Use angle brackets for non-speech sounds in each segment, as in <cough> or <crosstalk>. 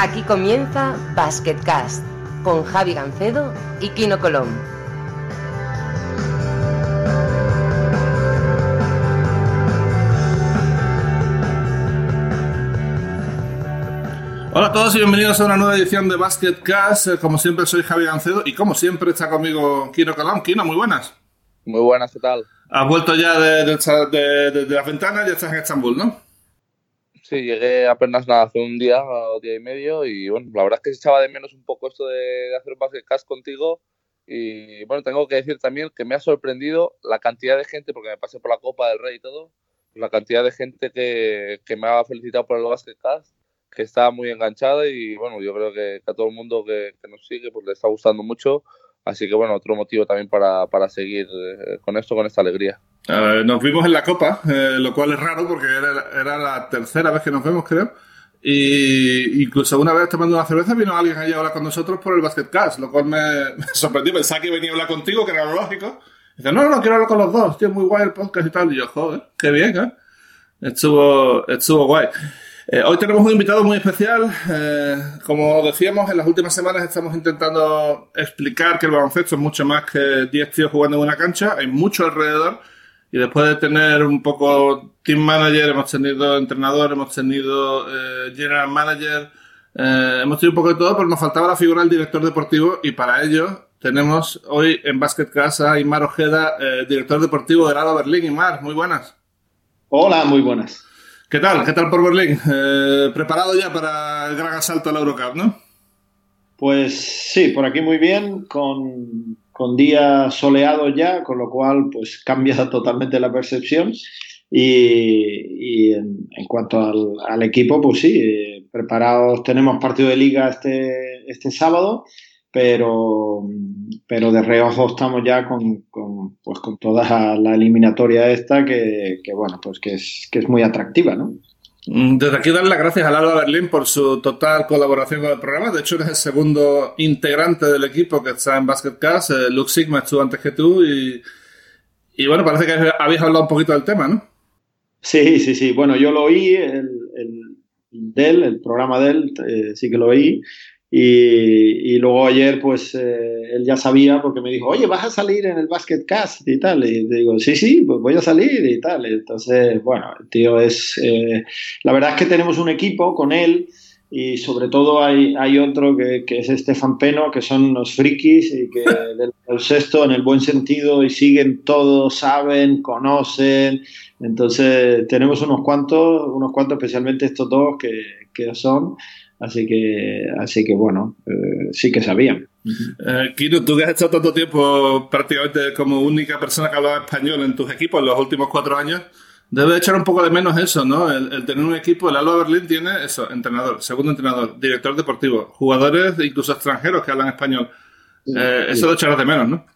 Aquí comienza Basketcast con Javi Gancedo y Kino Colón. Hola a todos y bienvenidos a una nueva edición de Basketcast. Eh, Como siempre soy Javi Gancedo y como siempre está conmigo Kino Colón. Kino, muy buenas. Muy buenas, ¿qué tal? Has vuelto ya de, de, de- de- de las ventanas, ya estás en Estambul, ¿no? Sí, llegué apenas nada, hace un día o día y medio y bueno, la verdad es que se echaba de menos un poco esto de, de hacer un basketcast contigo y bueno, tengo que decir también que me ha sorprendido la cantidad de gente, porque me pasé por la Copa del Rey y todo, la cantidad de gente que, que me ha felicitado por el basketcast, que está muy enganchada y bueno, yo creo que, que a todo el mundo que, que nos sigue pues le está gustando mucho, así que bueno, otro motivo también para, para seguir eh, con esto, con esta alegría. Eh, nos vimos en la Copa, eh, lo cual es raro porque era, era la tercera vez que nos vemos, creo. Y incluso una vez tomando una cerveza vino alguien allí a hablar con nosotros por el Basketcast, lo cual me, <laughs> me sorprendió. Pensaba que venía a hablar contigo, que era lo lógico. Dice, no, no, quiero hablar con los dos, tío, muy guay el podcast y tal. Y yo, joder, qué bien, ¿eh? Estuvo, estuvo guay. Eh, hoy tenemos un invitado muy especial. Eh, como decíamos, en las últimas semanas estamos intentando explicar que el baloncesto es mucho más que 10 tíos jugando en una cancha. Hay mucho alrededor. Y después de tener un poco team manager, hemos tenido entrenador, hemos tenido eh, general manager, hemos tenido un poco de todo, pero nos faltaba la figura del director deportivo y para ello tenemos hoy en Basket Casa a Imar Ojeda, director deportivo del Alba Berlín. Imar, muy buenas. Hola, muy buenas. ¿Qué tal? ¿Qué tal por Berlín? Eh, preparado ya para el gran asalto a la Eurocup, ¿no? Pues sí, por aquí muy bien, con, con día soleado ya, con lo cual pues <laughs> cambia totalmente la percepción. Y, y en, cuanto al, al equipo, pues sí, eh, preparados, tenemos partido de liga este, este sábado, pero, pero de reojo estamos ya con, con, pues con toda la eliminatoria esta que, que bueno, pues que es, que es muy atractiva, ¿no? Mm, Desde aquí dar las gracias al Alba Berlín por su total colaboración con el programa. De hecho, eres el segundo integrante del equipo que está en Basketcast. Eh, Luke Sigma estuvo antes que tú y, y bueno, parece que habéis hablado un poquito del tema, ¿no? Sí, sí, sí. Bueno, yo lo oí, el, el de él, el programa de él, eh, sí que lo oí. Y, y luego ayer, pues eh, él ya sabía porque me dijo, oye, vas a salir en el Basketcast y tal. Y digo, sí, sí, pues voy a salir y tal. Entonces, bueno, el tío es. eh, la verdad es que tenemos un equipo con él y sobre todo hay, hay otro que, que es Estefan Peno, que son unos frikis y que <laughs> del sexto en el buen sentido y siguen todo, saben, conocen. Entonces tenemos unos cuantos, unos cuantos, especialmente estos dos que, que son. Así que, así que bueno, eh, sí que sabían. Eh, Kino, tú que has estado tanto tiempo prácticamente como única persona que hablaba español en tus equipos en los últimos cuatro años, debe echar un poco de menos eso, ¿no? El, el tener un equipo, el Alba Berlín tiene eso, entrenador, segundo entrenador, director deportivo, jugadores incluso extranjeros que hablan español. Eh, eso lo echarás de menos, ¿no?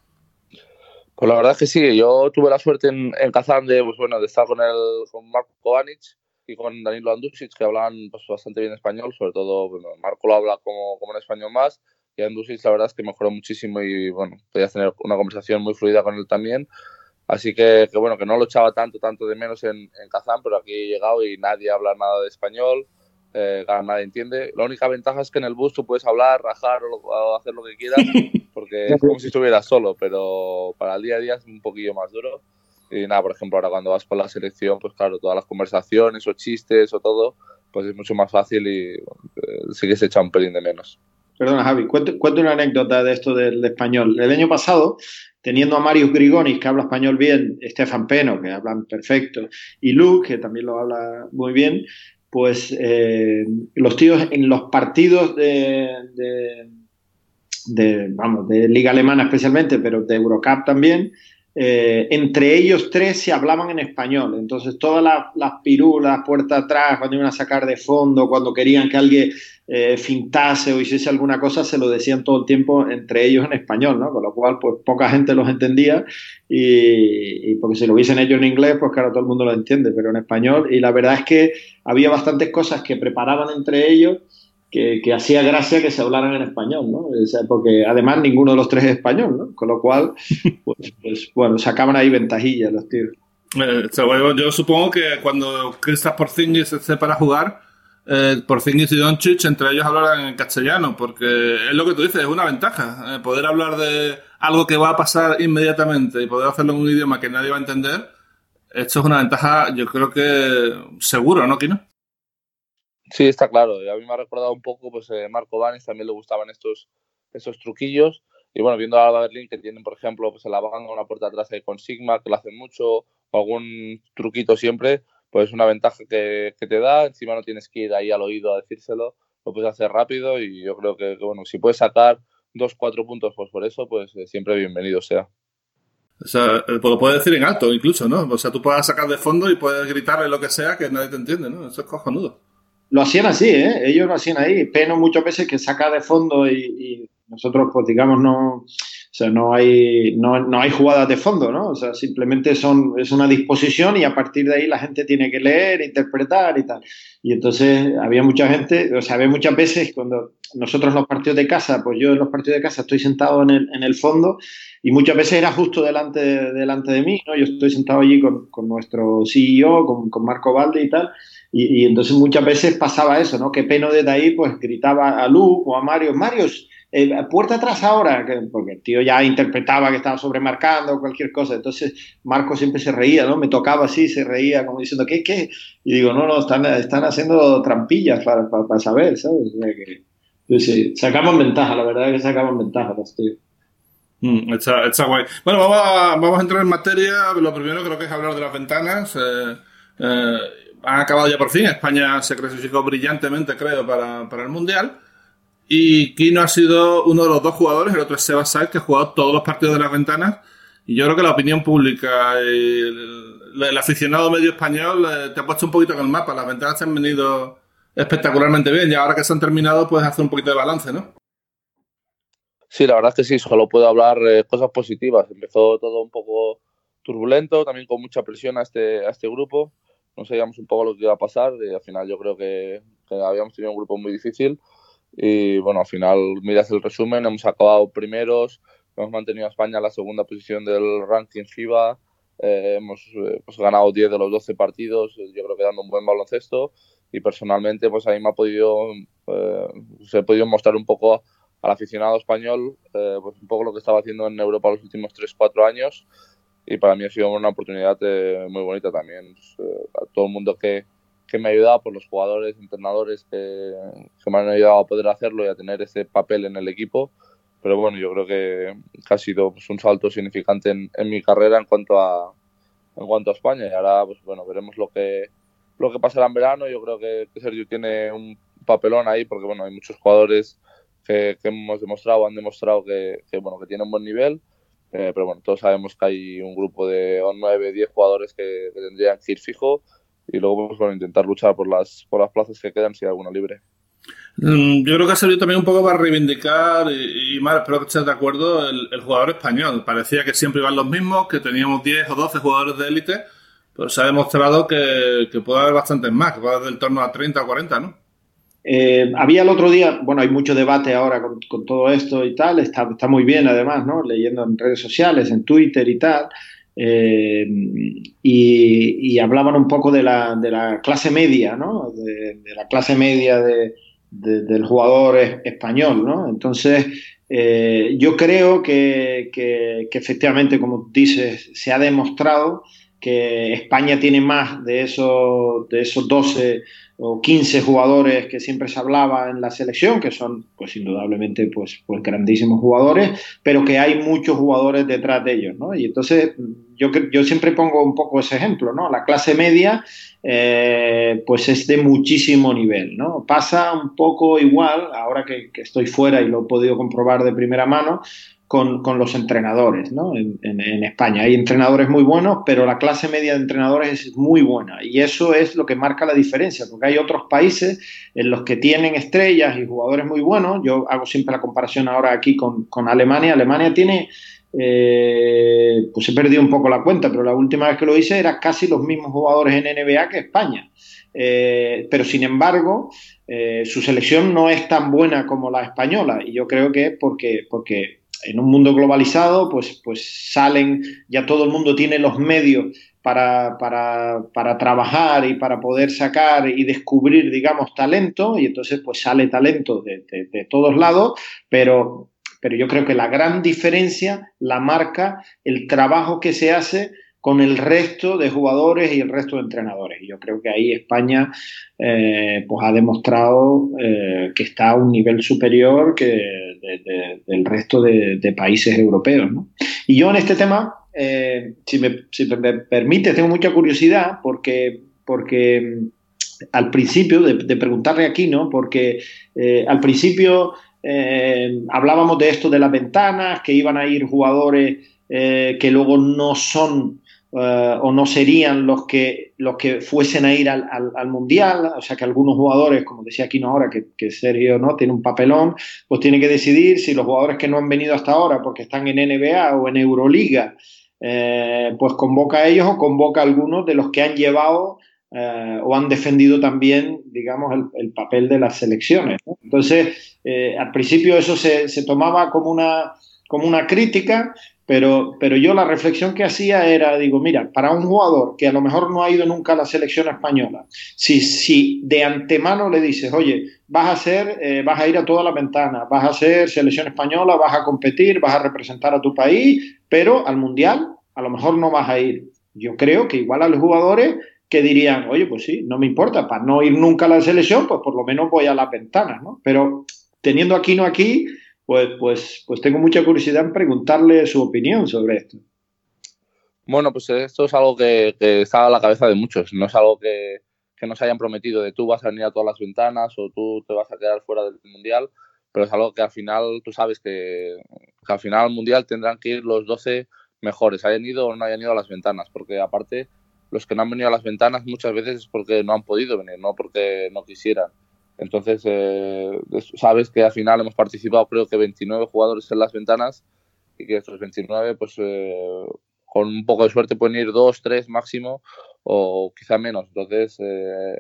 Pues la verdad es que sí, yo tuve la suerte en, en Kazán de, pues bueno, de estar con, el, con Marco Kovanic y con Danilo Andusic, que hablan pues, bastante bien español, sobre todo, bueno, Marco lo habla como, como en español más, y Andusic la verdad es que mejoró muchísimo y bueno, podías tener una conversación muy fluida con él también. Así que, que bueno, que no lo echaba tanto, tanto de menos en, en Kazán, pero aquí he llegado y nadie habla nada de español, eh, nadie entiende. La única ventaja es que en el bus tú puedes hablar, rajar o, o hacer lo que quieras, <laughs> porque es como si estuvieras solo, pero para el día a día es un poquillo más duro. Y nada, por ejemplo, ahora cuando vas con la selección, pues claro, todas las conversaciones o chistes o todo, pues es mucho más fácil y eh, sí que se echa un pelín de menos. Perdona, Javi, cuento, cuento una anécdota de esto del español. El año pasado, teniendo a Marius Grigonis, que habla español bien, Estefan Peno, que hablan perfecto, y Luke, que también lo habla muy bien, pues eh, los tíos en los partidos de, de, de, vamos, de Liga Alemana especialmente, pero de Eurocup también, eh, entre ellos tres se hablaban en español. Entonces, todas las, las pirulas, puerta atrás, cuando iban a sacar de fondo, cuando querían que alguien eh, fintase o hiciese alguna cosa, se lo decían todo el tiempo entre ellos en español, ¿no? Con lo cual, pues poca gente los entendía y, porque si lo hubiesen ellos en inglés, pues claro, todo el mundo lo entiende, pero en español. Y la verdad es que había bastantes cosas que preparaban entre ellos que, que, hacía gracia que se hablaran en español, ¿no? O sea, porque además ninguno de los tres es español, ¿no? Con lo cual, <laughs> pues, pues bueno, sacaban ahí ventajillas los tíos. Eh, yo supongo que cuando Kristaps Porzingis esté para jugar, eh, por fin y Doncic, entre ellos hablaran en castellano, porque es lo que tú dices, es una ventaja. Eh, poder hablar de algo que va a pasar inmediatamente y poder hacerlo en un idioma que nadie va a entender, esto es una ventaja, yo creo que seguro, ¿no, Kino? Sí, está claro. A mí me ha recordado un poco, pues eh, Marco Vanes también le gustaban estos, estos truquillos. Y bueno, viendo a Berlín que tienen, por ejemplo, pues la banda una puerta atrás con Sigma, que lo hacen mucho, o algún truquito siempre, pues una ventaja que, te da. Encima no tienes que ir ahí al oído a decírselo, lo puedes hacer rápido y yo creo que, bueno, si puedes sacar dos, cuatro puntos pues por eso, pues eh, siempre bienvenido sea. O sea, eh, pues lo puedes decir en alto incluso, ¿no? O sea, tú puedes sacar de fondo y puedes gritarle lo que sea que nadie te entiende, ¿no? Eso es cojonudo. Lo hacían así, ¿eh? Ellos lo hacían ahí. Peno muchas veces que saca de fondo y nosotros, pues digamos, no, o sea, no hay, no, no, hay jugadas de fondo, ¿no? O sea, simplemente son, es una disposición y a partir de ahí la gente tiene que leer, interpretar y tal. Y entonces había mucha gente, o sea, había muchas veces cuando nosotros los partidos de casa, pues yo en los partidos de casa estoy sentado en el, en el fondo y muchas veces era justo delante, delante de mí, ¿no? Yo estoy sentado allí con, con nuestro CEO, con, con Marco Valde y tal. Y, y, entonces muchas veces pasaba eso, ¿no? Que Peno desde ahí pues gritaba a Lu o a Mario, Mario, eh, puerta atrás ahora, porque el tío ya interpretaba que estaba sobremarcando cualquier cosa. Entonces Marco siempre se reía, ¿no? Me tocaba así, se reía como diciendo, ¿qué, qué? Y digo, no, no, están, están haciendo trampillas para, para, saber, ¿sabes? sí, sacamos ventaja, la verdad es que sacamos ventaja, tío. Mm, está, guay. Bueno, vamos a, vamos a entrar en materia. Lo primero creo que es hablar de las ventanas. Eh, eh, han acabado ya por fin. España se clasificó brillantemente, creo, para, para el Mundial. Y Kino ha sido uno de los dos jugadores, el otro es Seba Said, que ha jugado todos los partidos de las ventanas. Y yo creo que la opinión pública, y el, aficionado medio español, eh, te ha puesto un poquito en el mapa. Las ventanas te han venido espectacularmente bien y ahora que se han terminado puedes hacer un poquito de balance, ¿no? Sí, la verdad es que sí, solo puedo hablar eh, cosas positivas. Empezó todo un poco turbulento, también con mucha presión a este, a este grupo. No sabíamos un poco lo que iba a pasar y al final yo creo que, que habíamos tenido un grupo muy difícil y bueno, al final miras el resumen, hemos acabado primeros, hemos mantenido a España en la segunda posición del ranking FIBA, eh, hemos eh, pues, ganado 10 de los 12 partidos, yo creo que dando un buen baloncesto y personalmente pues a mí me ha podido, eh, se ha podido mostrar un poco al aficionado español pues un poco lo que estaba haciendo en Europa los últimos 3-4 años y para mí ha sido una oportunidad muy bonita también. Pues, a todo el mundo que, que me ha ayudado por los jugadores, entrenadores que, me han ayudado a poder hacerlo y a tener ese papel en el equipo. Pero bueno, yo creo que, ha sido pues, un salto significante en, mi carrera en cuanto a en cuanto a España. Y ahora, pues bueno, veremos lo que lo que pasará en verano. Yo creo que, Sergio tiene un papelón ahí porque bueno, hay muchos jugadores que, hemos demostrado, han demostrado que, bueno, que tienen buen nivel. Eh, pero bueno, todos sabemos que hay un grupo de 9, 10 jugadores que, tendrían que ir fijo y luego pues, bueno, intentar luchar por las, por las plazas que quedan si hay alguna libre. Mm, yo creo que ha servido también un poco para reivindicar, y, más, espero que estés de acuerdo, el, jugador español. Parecía que siempre iban los mismos, que teníamos 10 o 12 jugadores de élite, pero se ha demostrado que, que puede haber bastantes más, que puede haber del torno a 30 o 40, ¿no? Eh, había el otro día, bueno, hay mucho debate ahora con, todo esto y tal, está, muy bien además, ¿no? Leyendo en redes sociales, en Twitter y tal, eh, y, hablaban un poco de la, de la clase media, ¿no? De, la clase media de, del jugador español, ¿no? Entonces, eh, yo creo que, que, efectivamente, como dices, se ha demostrado que España tiene más de esos, de esos 12 o 15 jugadores que siempre se hablaba en la selección, que son pues indudablemente pues, pues grandísimos jugadores, pero que hay muchos jugadores detrás de ellos, ¿no? Y entonces yo, yo siempre pongo un poco ese ejemplo, ¿no? La clase media eh, pues es de muchísimo nivel, ¿no? Pasa un poco igual, ahora que, que estoy fuera y lo he podido comprobar de primera mano, con, los entrenadores ¿no? En, España. Hay entrenadores muy buenos, pero la clase media de entrenadores es muy buena y eso es lo que marca la diferencia, porque hay otros países en los que tienen estrellas y jugadores muy buenos. Yo hago siempre la comparación ahora aquí con, Alemania. Alemania tiene, eh, pues he perdido un poco la cuenta, pero la última vez que lo hice era casi los mismos jugadores en NBA que España. Eh, pero sin embargo, eh, su selección no es tan buena como la española y yo creo que es porque, porque en un mundo globalizado, pues, pues salen, ya todo el mundo tiene los medios para, para, trabajar y para poder sacar y descubrir, digamos, talento, y entonces pues sale talento de, de todos lados, pero, pero yo creo que la gran diferencia la marca el trabajo que se hace con el resto de jugadores y el resto de entrenadores. Y yo creo que ahí España eh, pues ha demostrado eh, que está a un nivel superior que del resto de, países europeos. Y yo en este tema, eh, si, me, permite, tengo mucha curiosidad porque, porque mm, al principio, de, preguntarle aquí, ¿no? Porque al principio hablábamos de esto de las ventanas, que iban a ir jugadores que luego no son eh, o no serían los que, los que fuesen a ir al, Mundial, o sea que algunos jugadores, como decía Aquino ahora, que, Sergio no tiene un papelón, pues tiene que decidir si los jugadores que no han venido hasta ahora porque están en NBA o en Euroliga, eh, pues convoca a ellos o convoca a algunos de los que han llevado eh, o han defendido también, digamos, el, papel de las selecciones. Entonces, al principio eso se, se tomaba como una, como una crítica, pero, pero yo la reflexión que hacía era, digo, mira, para un jugador que a lo mejor no ha ido nunca a la selección española, si, si de antemano le dices, oye, vas a ser, eh, vas a ir a todas las ventanas, vas a ser selección española, vas a competir, vas a representar a tu país, pero al mundial a lo mejor no vas a ir. Yo creo que igual a los jugadores que dirían, oye, pues sí, no me importa, para no ir nunca a la selección, pues por lo menos voy a las ventanas, ¿no? Pero teniendo aquí no aquí, pues, pues, pues tengo mucha curiosidad en preguntarle su opinión sobre esto. Bueno, pues esto es algo que, está a la cabeza de muchos, no es algo que, que, nos hayan prometido de tú vas a venir a todas las ventanas o tú te vas a quedar fuera del Mundial, pero es algo que al final tú sabes que, al final al Mundial tendrán que ir los 12 mejores, hayan ido o no hayan ido a las ventanas, porque aparte los que no han venido a las ventanas muchas veces es porque no han podido venir, no porque no quisieran. Entonces, eh, sabes que al final hemos participado creo que 29 jugadores en las ventanas y que estos 29, pues eh, con un poco de suerte pueden ir dos, tres máximo o quizá menos. Entonces, eh,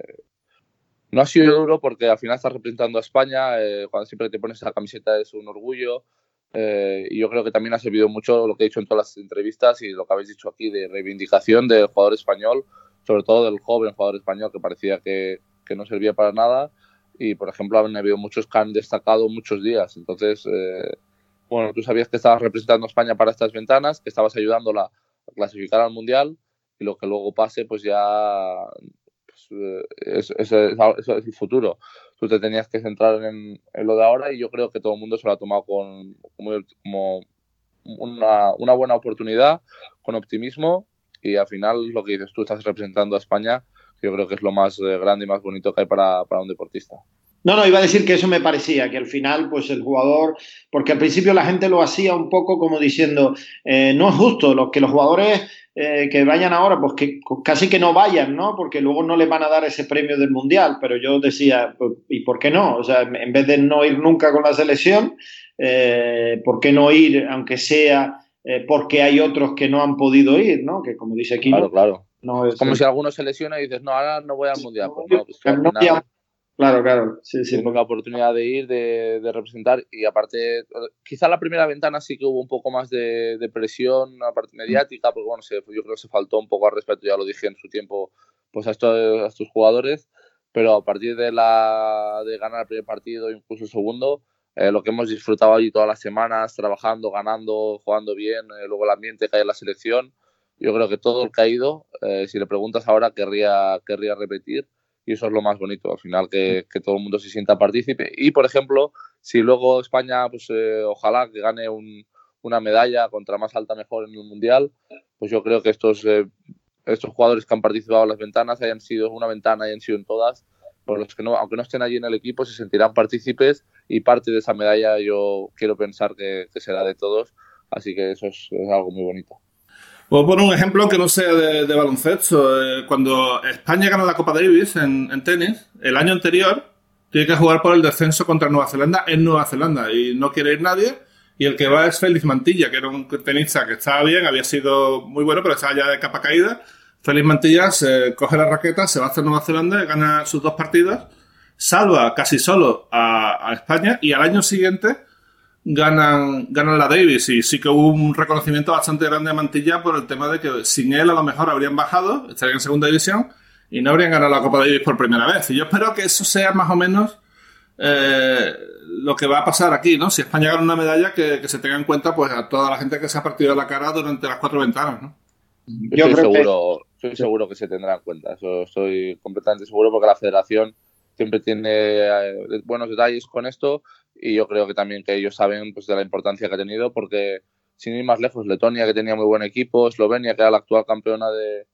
no ha sido duro porque al final estás representando a España, cuando siempre te pones esa camiseta es un orgullo. y yo creo que también ha servido mucho lo que he dicho en todas las entrevistas y lo que habéis dicho aquí de reivindicación del jugador español, sobre todo del joven jugador español que parecía que, que no servía para nada y por ejemplo han habido muchos que han destacado muchos días. Entonces, eh, bueno, tú sabías que estabas representando a España para estas ventanas, que estabas ayudándola a clasificar al Mundial y lo que luego pase, pues ya pues, eh, es, es, el futuro. Tú te tenías que centrar en, lo de ahora y yo creo que todo el mundo se lo ha tomado con, como, una, una buena oportunidad, con optimismo y al final lo que dices tú, estás representando a España yo creo que es lo más eh, grande y más bonito que hay para, un deportista. No, no, iba a decir que eso me parecía, que al final, pues el jugador, porque al principio la gente lo hacía un poco como diciendo, eh, no es justo, los, que los jugadores eh, que vayan ahora, pues que casi que no vayan, ¿no? Porque luego no les van a dar ese premio del Mundial, pero yo decía, pues, ¿y por qué no? O sea, en vez de no ir nunca con la selección, ¿por qué no ir, aunque sea porque hay otros que no han podido ir, ¿no? Que como dice aquí, claro, claro es como si alguno se lesiona y dices, no, ahora no voy al mundial. Pues no, pues claro, claro. Sí, sí. Tengo la oportunidad de ir, de, representar. Y aparte, quizá la primera ventana sí que hubo un poco más de, presión, aparte mediática, porque bueno, yo creo que se faltó un poco al respeto, ya lo dije en su tiempo, pues a estos, a estos jugadores. Pero a partir de, la, de ganar el primer partido, incluso el segundo, eh, lo que hemos disfrutado allí todas las semanas, trabajando, ganando, jugando bien, eh, luego el ambiente que hay en la selección yo creo que todo el caído, eh, si le preguntas ahora, querría, querría repetir y eso es lo más bonito, al final que, que todo el mundo se sienta partícipe. Y, por ejemplo, si luego España, pues eh, ojalá que gane un, una medalla contra más alta mejor en el Mundial, pues yo creo que estos, eh, estos jugadores que han participado en las ventanas hayan sido una ventana, hayan sido en todas, por los que no, aunque no estén allí en el equipo, se sentirán partícipes y parte de esa medalla yo quiero pensar que, que será de todos, así que eso es algo muy bonito. Puedo poner un ejemplo que no sea de, baloncesto. Eh, cuando España gana la Copa Davis en, tenis, el año anterior tiene que jugar por el descenso contra Nueva Zelanda en Nueva Zelanda y no quiere ir nadie. Y el que va es Félix Mantilla, que era un tenista que estaba bien, había sido muy bueno, pero estaba ya de capa caída. Félix Mantilla se coge la raqueta, se va hacia Nueva Zelanda, gana sus dos partidas, salva casi solo a, a España y al año siguiente ganan, ganan la Davis y sí que hubo un reconocimiento bastante grande a Mantilla por el tema de que sin él a lo mejor habrían bajado, estarían en segunda división y no habrían ganado la Copa Davis por primera vez. Y yo espero que eso sea más o menos eh, lo que va a pasar aquí, ¿no? Si España gana una medalla, que, se tenga en cuenta pues a toda la gente que se ha partido la cara durante las cuatro ventanas, ¿no? Yo estoy seguro, que... estoy seguro que se tendrá en cuenta, eso estoy completamente seguro porque la federación siempre tiene eh, buenos detalles con esto y yo creo que también que ellos saben pues, de la importancia que ha tenido porque sin ir más lejos, Letonia que tenía muy buen equipo, Eslovenia que era la actual campeona de,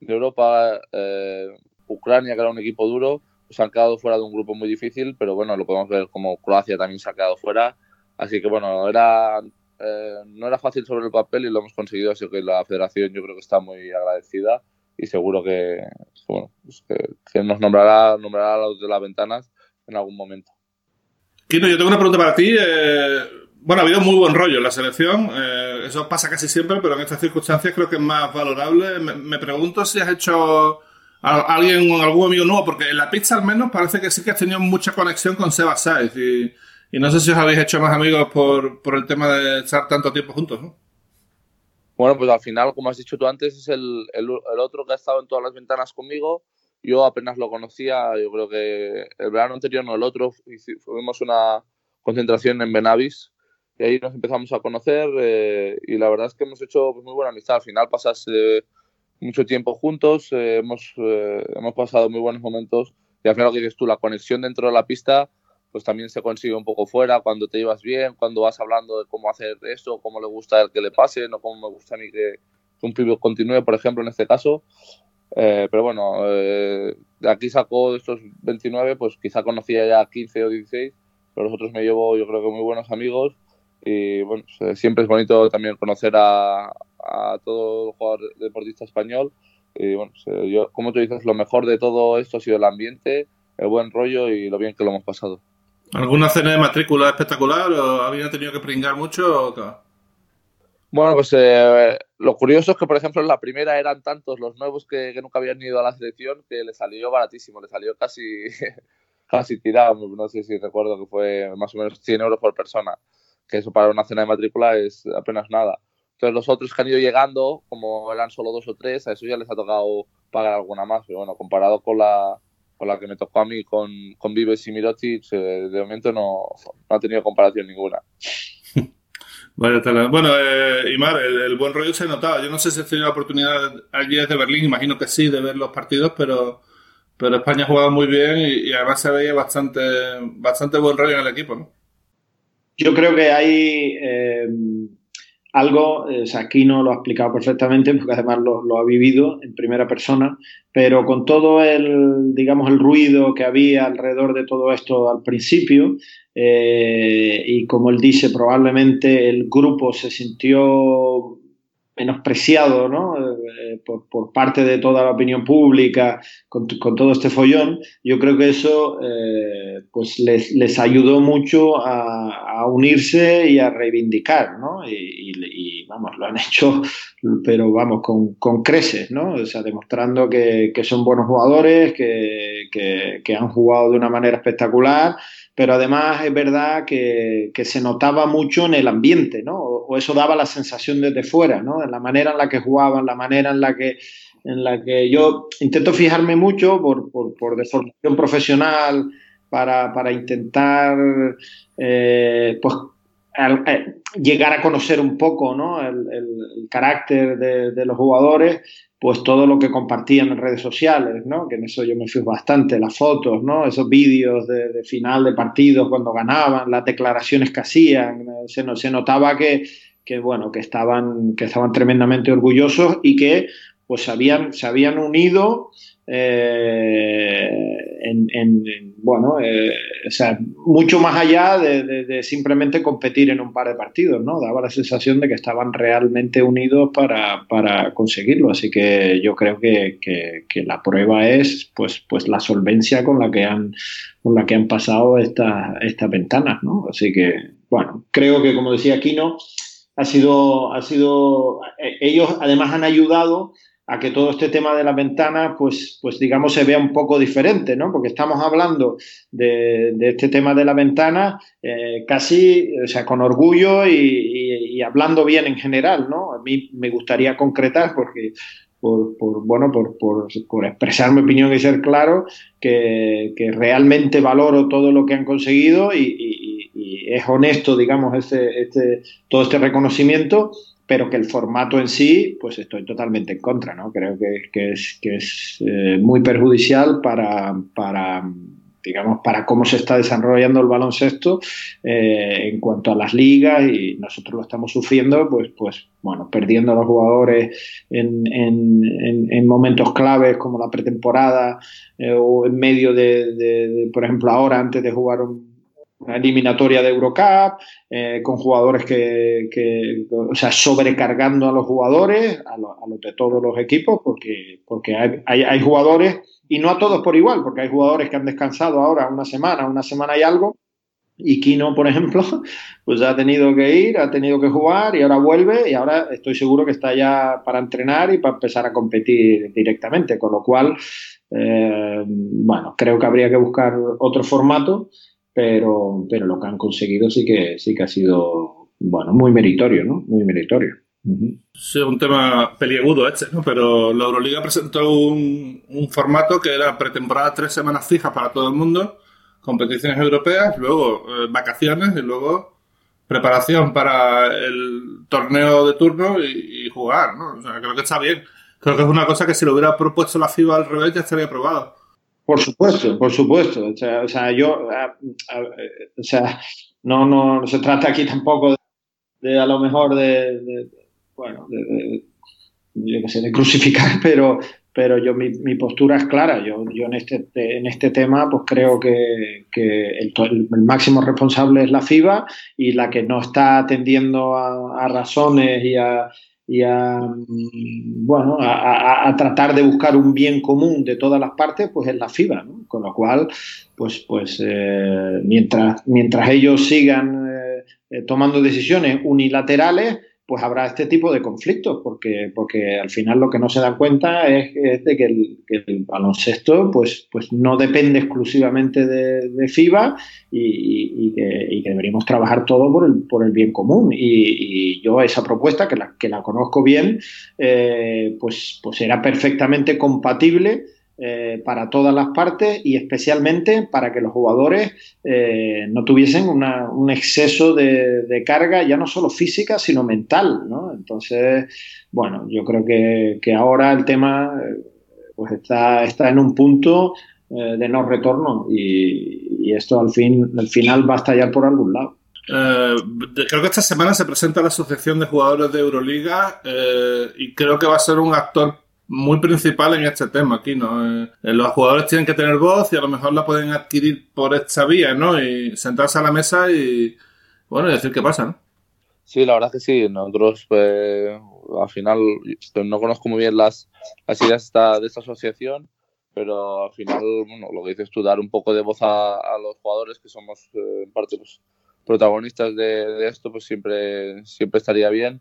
Europa, eh, Ucrania que era un equipo duro, pues han quedado fuera de un grupo muy difícil, pero bueno, lo podemos ver como Croacia también se ha quedado fuera, así que bueno, era eh, no era fácil sobre el papel y lo hemos conseguido, así que la federación yo creo que está muy agradecida y seguro que, bueno, pues que, nos nombrará, nombrará a los de las ventanas en algún momento. Kino, yo tengo una pregunta para ti. Eh, bueno, ha habido muy buen rollo en la selección. Eh, eso pasa casi siempre, pero en estas circunstancias creo que es más valorable. Me, pregunto si has hecho a, alguien, algún amigo nuevo, porque en la pizza al menos parece que sí que has tenido mucha conexión con Seba Saiz. Y, no sé si os habéis hecho más amigos por, por el tema de estar tanto tiempo juntos, ¿no? Bueno, pues al final, como has dicho tú antes, es el, el, otro que ha estado en todas las ventanas conmigo. Yo apenas lo conocía, yo creo que el verano anterior, no el otro, fuimos una concentración en Benavis y ahí nos empezamos a conocer eh, y la verdad es que hemos hecho pues, muy buena amistad. Al final pasas eh, mucho tiempo juntos, eh, hemos, hemos pasado muy buenos momentos y al final lo que dices tú, la conexión dentro de la pista pues también se consigue un poco fuera, cuando te llevas bien, cuando vas hablando de cómo hacer esto, cómo le gusta a que le pase, no cómo me gusta a mí que, un pibe continúe, por ejemplo, en este caso. Eh, pero bueno, eh, de aquí sacó de estos 29, pues quizá conocía ya 15 o 16, pero los otros me llevo yo creo que muy buenos amigos y bueno, siempre es bonito también conocer a, a todo jugador deportista español y bueno, yo, como tú dices, lo mejor de todo esto ha sido el ambiente, el buen rollo y lo bien que lo hemos pasado. ¿Alguna cena de matrícula espectacular o alguien ha tenido que pringar mucho o qué? Bueno, pues eh, lo curioso es que, por ejemplo, en la primera eran tantos los nuevos que, nunca habían ido a la selección que le salió baratísimo, le salió casi, <laughs> casi tirado. No sé si recuerdo que fue más o menos 100 euros por persona, que eso para una cena de matrícula es apenas nada. Entonces, los otros que han ido llegando, como eran solo dos o tres, a eso ya les ha tocado pagar alguna más. Pero bueno, comparado con la, con la que me tocó a mí con, con Vives y Mirotic, eh, de momento no, ha tenido comparación ninguna. Bueno, eh, Imar, el, buen rollo se notaba. Yo no sé si has tenido la oportunidad allí desde Berlín, imagino que sí, de ver los partidos, pero, pero España ha jugado muy bien y, además se veía bastante, bastante buen rollo en el equipo, ¿no? Yo creo que hay eh, algo, eh, aquí no lo ha explicado perfectamente <laughs> porque además lo, ha vivido en primera persona, pero con todo el, digamos, el ruido que había alrededor de todo esto al principio, eh, y como él dice, probablemente el grupo se sintió menospreciado ¿no? Eh, por, por, parte de toda la opinión pública con, con todo este follón, yo creo que eso eh, pues les, les, ayudó mucho a, a, unirse y a reivindicar, ¿no? Y, y, vamos, lo han <laughs> hecho, pero vamos, con, con creces, ¿no? O sea, demostrando que, que son buenos jugadores, que, que, que han jugado de una manera espectacular pero además es verdad que, se notaba mucho en el ambiente, ¿no? O, eso daba la sensación desde fuera, ¿no? En la manera en la que jugaban, la manera en la que, en la que yo intento fijarme mucho por, por, por de formación profesional para, intentar, eh, pues, eh, llegar a conocer un poco, ¿no? El, carácter de, de los jugadores pues todo lo que compartían en redes sociales, ¿no? Que en eso yo me fijo bastante, las fotos, ¿no? Esos vídeos de, final de partidos cuando ganaban, las declaraciones que hacían, se, se notaba que, que, bueno, que estaban, que estaban tremendamente orgullosos y que pues habían, se habían unido eh, en, bueno, eh, o sea, mucho más allá de, simplemente competir en un par de partidos, ¿no? Daba la sensación de que estaban realmente unidos para, conseguirlo. Así que yo creo que, la prueba es pues, pues la solvencia con la que han, con la que han pasado estas esta ventanas, ¿no? Así que, bueno, creo que como decía Kino, ha sido, ha sido, eh, ellos además han ayudado a que todo este tema de las ventanas, pues, pues digamos, se vea un poco diferente, ¿no? Porque estamos hablando de, este tema de la ventana eh, casi, o sea, con orgullo y, hablando bien en general, ¿no? A mí me gustaría concretar porque por, bueno, por, por, expresar mi opinión y ser claro, que, realmente valoro todo lo que han conseguido y, es honesto, digamos, este, este, todo este reconocimiento pero que el formato en sí, pues estoy totalmente en contra, ¿no? Creo que, es, que es eh, muy perjudicial para, para, digamos, para cómo se está desarrollando el baloncesto eh, en cuanto a las ligas y nosotros lo estamos sufriendo, pues, pues bueno, perdiendo a los jugadores en, en, momentos claves como la pretemporada eh, o en medio de, por ejemplo, ahora antes de jugar un una eliminatoria de Eurocup, eh, con jugadores que, o sea, sobrecargando a los jugadores, a, los de todos los equipos, porque, porque hay, hay, jugadores, y no a todos por igual, porque hay jugadores que han descansado ahora una semana, una semana y algo, y Kino, por ejemplo, <laughs> pues ha tenido que ir, ha tenido que jugar y ahora vuelve y ahora estoy seguro que está ya para entrenar y para empezar a competir directamente, con lo cual, eh, bueno, creo que habría que buscar otro formato pero, pero lo que han conseguido sí que, sí que ha sido, bueno, muy meritorio, ¿no? Muy meritorio. Sí, un tema peliagudo este, ¿no? Pero la Euroliga presentó un, un formato que era pretemporada tres semanas fijas para todo el mundo, competiciones europeas, luego eh, vacaciones y luego preparación para el torneo de turno y, jugar, ¿no? O sea, creo que está bien. Creo que es una cosa que si lo hubiera propuesto la FIBA al revés ya estaría aprobado. Por supuesto, por supuesto. O sea, o sea yo, o sea, no, no, se trata aquí tampoco de, a lo mejor de, bueno, de, yo sé, de crucificar, <laughs> pero, pero yo mi, mi, postura es clara. Yo, yo en este en este tema, pues creo que, que el, el, máximo responsable es la FIBA y la que no está atendiendo a, a razones y a y a, mm, bueno, a, tratar de buscar un bien común de todas las partes, pues es la FIBA, ¿no? Con lo cual, pues, pues eh, mientras, mientras ellos sigan eh, eh, tomando decisiones unilaterales, pues habrá este tipo de conflictos, porque, porque al final lo que no se dan cuenta es, de que el, baloncesto pues, pues no depende exclusivamente de, FIBA y, que, deberíamos trabajar todo por el, por el bien común. Y, yo esa propuesta, que la, que la conozco bien, eh, pues, pues era perfectamente compatible eh, para todas las partes y especialmente para que los jugadores eh, no tuviesen un exceso de, carga ya no solo física sino mental ¿no? entonces bueno yo creo que, ahora el tema eh, pues está, está en un punto de no retorno y, esto al fin al final va a estallar por algún lado creo que esta semana se presenta la Asociación de Jugadores de Euroliga y creo que va a ser un actor muy principal en este tema aquí, ¿no? Eh, los jugadores tienen que tener voz y a lo mejor la pueden adquirir por esta vía, ¿no? Y sentarse a la mesa y, bueno, y decir qué pasa, ¿no? Sí, la verdad que sí. Nosotros, pues, al final, no conozco muy bien las, las ideas de esta, asociación, pero al final, bueno, lo que dices tú, dar un poco de voz a, los jugadores que somos, eh, en parte, pues, protagonistas de, de, esto, pues siempre, siempre estaría bien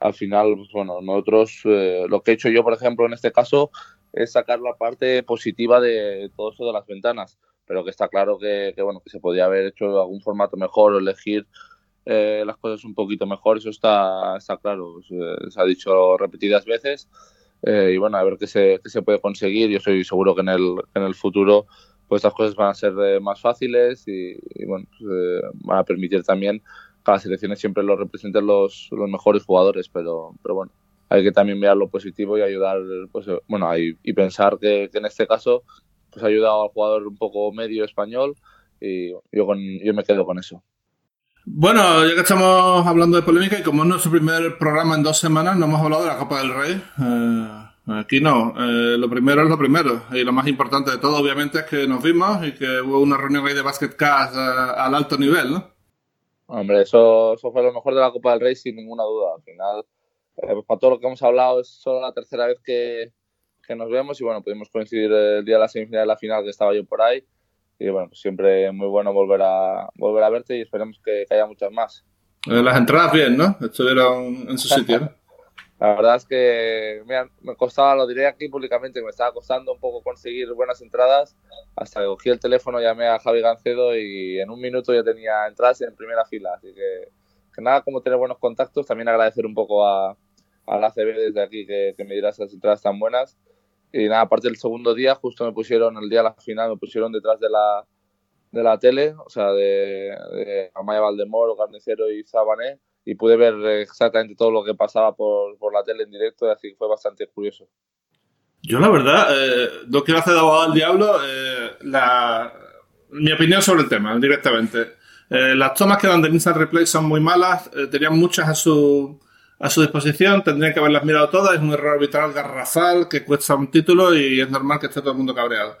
al final, pues, bueno, nosotros, eh, lo que he hecho yo, por ejemplo, en este caso, es sacar la parte positiva de todo esto de las ventanas, pero que está claro que, bueno, que se podría haber hecho algún formato mejor o elegir eh, las cosas un poquito mejor, eso está, está claro, se, ha dicho repetidas veces. Eh, y bueno, a ver qué se, qué se puede conseguir. Yo estoy seguro que en el, en el futuro pues estas cosas van a ser más fáciles y, bueno, pues, van a permitir también cada selecciones siempre lo representan los, los mejores jugadores, pero, pero bueno, hay que también mirar lo positivo y ayudar, pues bueno, y pensar que, en este caso, pues ha ayudado al jugador un poco medio español y yo, con, yo me quedo con eso. Bueno, ya que estamos hablando de polémica y como es nuestro primer programa en dos semanas, no hemos hablado de la Copa del Rey. Eh, aquí no, eh, lo primero es lo primero y lo más importante de todo obviamente es que nos vimos y que hubo una reunión ahí de Basket Cast eh, al alto nivel, ¿no? Hombre, eso, eso fue lo mejor de la Copa del Rey sin ninguna duda. Al final, eh, para todo lo que hemos hablado, es solo la tercera vez que, que, nos vemos y bueno, pudimos coincidir el día de la semifinal de la final que estaba yo por ahí. Y bueno, pues siempre muy bueno volver a, volver a verte y esperemos que, haya muchas más. Las entradas bien, ¿no? Estuvieron en su <laughs> sitio, La verdad es que me, costaba, lo diré aquí públicamente, me estaba costando un poco conseguir buenas entradas hasta que cogí el teléfono, llamé a Javi Gancedo y en un minuto ya tenía entradas en primera fila. Así que, que nada, como tener buenos contactos, también agradecer un poco a, a la CB desde aquí que, que me diera esas entradas tan buenas. Y nada, aparte del segundo día, justo me pusieron, el día de la final, me pusieron detrás de la, de la tele, o sea, de, de Amaya Valdemoro, Garnicero y Sabané, y pude ver exactamente todo lo que pasaba por, por la tele en directo, así que fue bastante curioso. Yo, la verdad, eh, no quiero hacer abogado al diablo. Eh, la, mi opinión sobre el tema, directamente. Eh, las tomas que dan de Instant Replay son muy malas, eh, tenían muchas a su, a su disposición, tendrían que haberlas mirado todas. Es un error arbitral garrafal que cuesta un título y es normal que esté todo el mundo cabreado.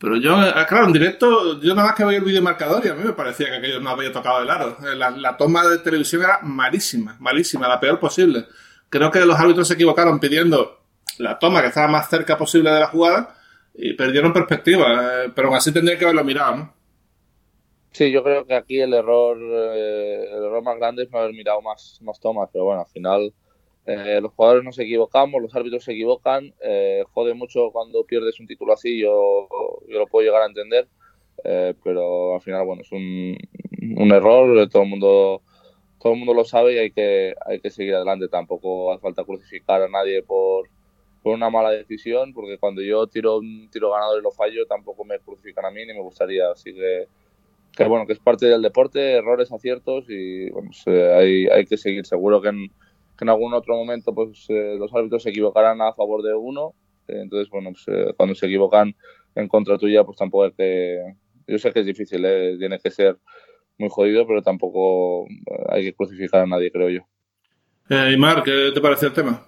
Pero yo, eh, claro, en directo, yo nada más que veía el vídeo marcador y a mí me parecía que aquello no había tocado el aro. Eh, La, toma de televisión era malísima, malísima, la peor posible. Creo que los árbitros se equivocaron pidiendo la toma que estaba más cerca posible de la jugada y perdieron perspectiva, eh, pero aún así tendrían que haberlo mirado, ¿no? Sí, yo creo que aquí el error, eh, el error más grande es no haber mirado más, más tomas, pero bueno, al final eh, los jugadores nos equivocamos, los árbitros se equivocan, eh, jode mucho cuando pierdes un título así, yo, yo lo puedo llegar a entender, eh, pero al final, bueno, es un, un error, todo el mundo todo el mundo lo sabe y hay que, hay que seguir adelante, tampoco hace falta crucificar a nadie por, por una mala decisión, porque cuando yo tiro un tiro ganador y lo fallo, tampoco me crucifican a mí ni me gustaría, así que bueno, que es parte del deporte, errores, aciertos y bueno, eh, hay, hay que seguir. Seguro que en, que en algún otro momento pues eh, los árbitros se equivocarán a favor de uno, eh, entonces bueno, pues, eh, cuando se equivocan en contra tuya, pues tampoco hay que... Yo sé que es difícil, ¿eh? tiene que ser muy jodido, pero tampoco hay que crucificar a nadie, creo yo. Eh, Imar, ¿qué te parece el tema?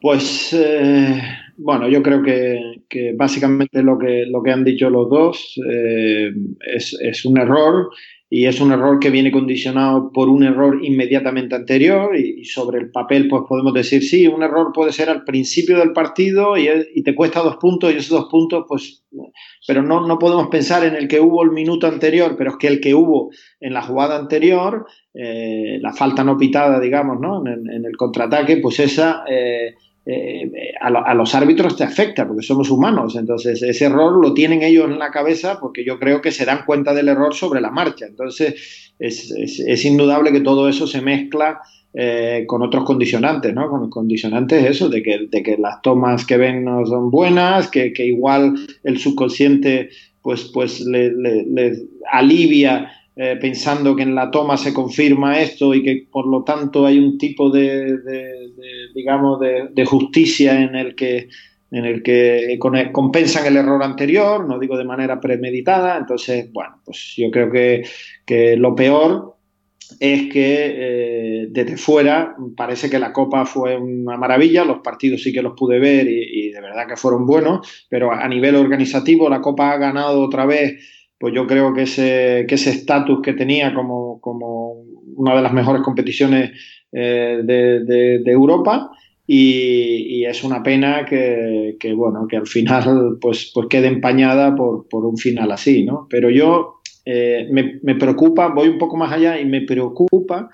Pues eh, bueno, yo creo que, que, básicamente lo que, lo que han dicho los dos eh, es, es, un error y es un error que viene condicionado por un error inmediatamente anterior y, y, sobre el papel pues podemos decir sí, un error puede ser al principio del partido y, y te cuesta dos puntos y esos dos puntos pues pero no, no podemos pensar en el que hubo el minuto anterior, pero es que el que hubo en la jugada anterior, eh, la falta no pitada, digamos, ¿no? en, en el contraataque, pues esa... Eh, eh, a, a, los árbitros te afecta porque somos humanos. Entonces, ese error lo tienen ellos en la cabeza porque yo creo que se dan cuenta del error sobre la marcha. Entonces, es, es, indudable que todo eso se mezcla eh, con otros condicionantes, ¿no? Con condicionantes eso, de que, de que las tomas que ven no son buenas, que, que igual el subconsciente pues, pues le alivia eh, pensando que en la toma se confirma esto y que por lo tanto hay un tipo de, digamos, de, justicia en el que en el que compensan el error anterior, no digo de manera premeditada, entonces, bueno, pues yo creo que, que lo peor es que eh, desde fuera parece que la Copa fue una maravilla, los partidos sí que los pude ver y de verdad que fueron buenos, pero a nivel organizativo la Copa ha ganado otra vez pues yo creo que ese estatus que tenía como, como, una de las mejores competiciones eh, de, de, Europa y, y, es una pena que, que, bueno que al final pues pues quede empañada por, por un final así no pero yo eh, me, me, preocupa voy un poco más allá y me preocupa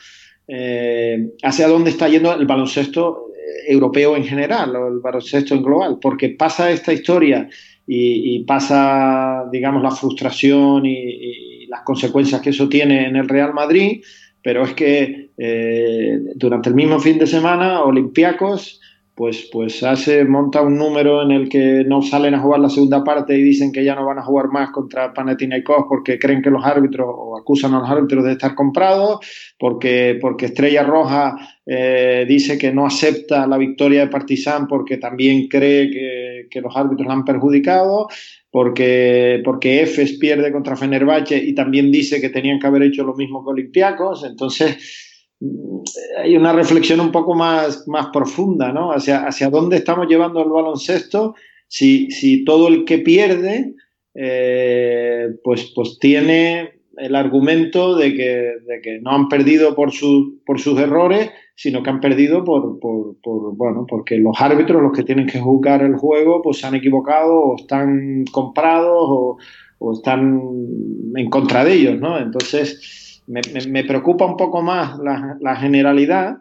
eh, hacia dónde está yendo el baloncesto europeo en general o el baloncesto en global porque pasa esta historia y, y, pasa, digamos, la frustración y, las consecuencias que eso tiene en el Real Madrid, pero es que eh, durante el mismo fin de semana, Olympiacos pues, pues hace, monta un número en el que no salen a jugar la segunda parte y dicen que ya no van a jugar más contra Panathinaikos porque creen que los árbitros o acusan a los árbitros de estar comprados, porque, porque Estrella Roja eh, dice que no acepta la victoria de Partizan porque también cree que, que los árbitros la han perjudicado, porque, porque Efes pierde contra Fenerbahce y también dice que tenían que haber hecho lo mismo que Olympiacos, entonces hay una reflexión un poco más, más profunda, ¿no? Hacia, hacia dónde estamos llevando el baloncesto si, si todo el que pierde, eh, pues, pues tiene el argumento de que, de que no han perdido por, su, por sus errores, sino que han perdido por, por, por, bueno, porque los árbitros, los que tienen que juzgar el juego, pues se han equivocado o están comprados o, o están en contra de ellos, ¿no? Entonces, me, preocupa un poco más la, generalidad,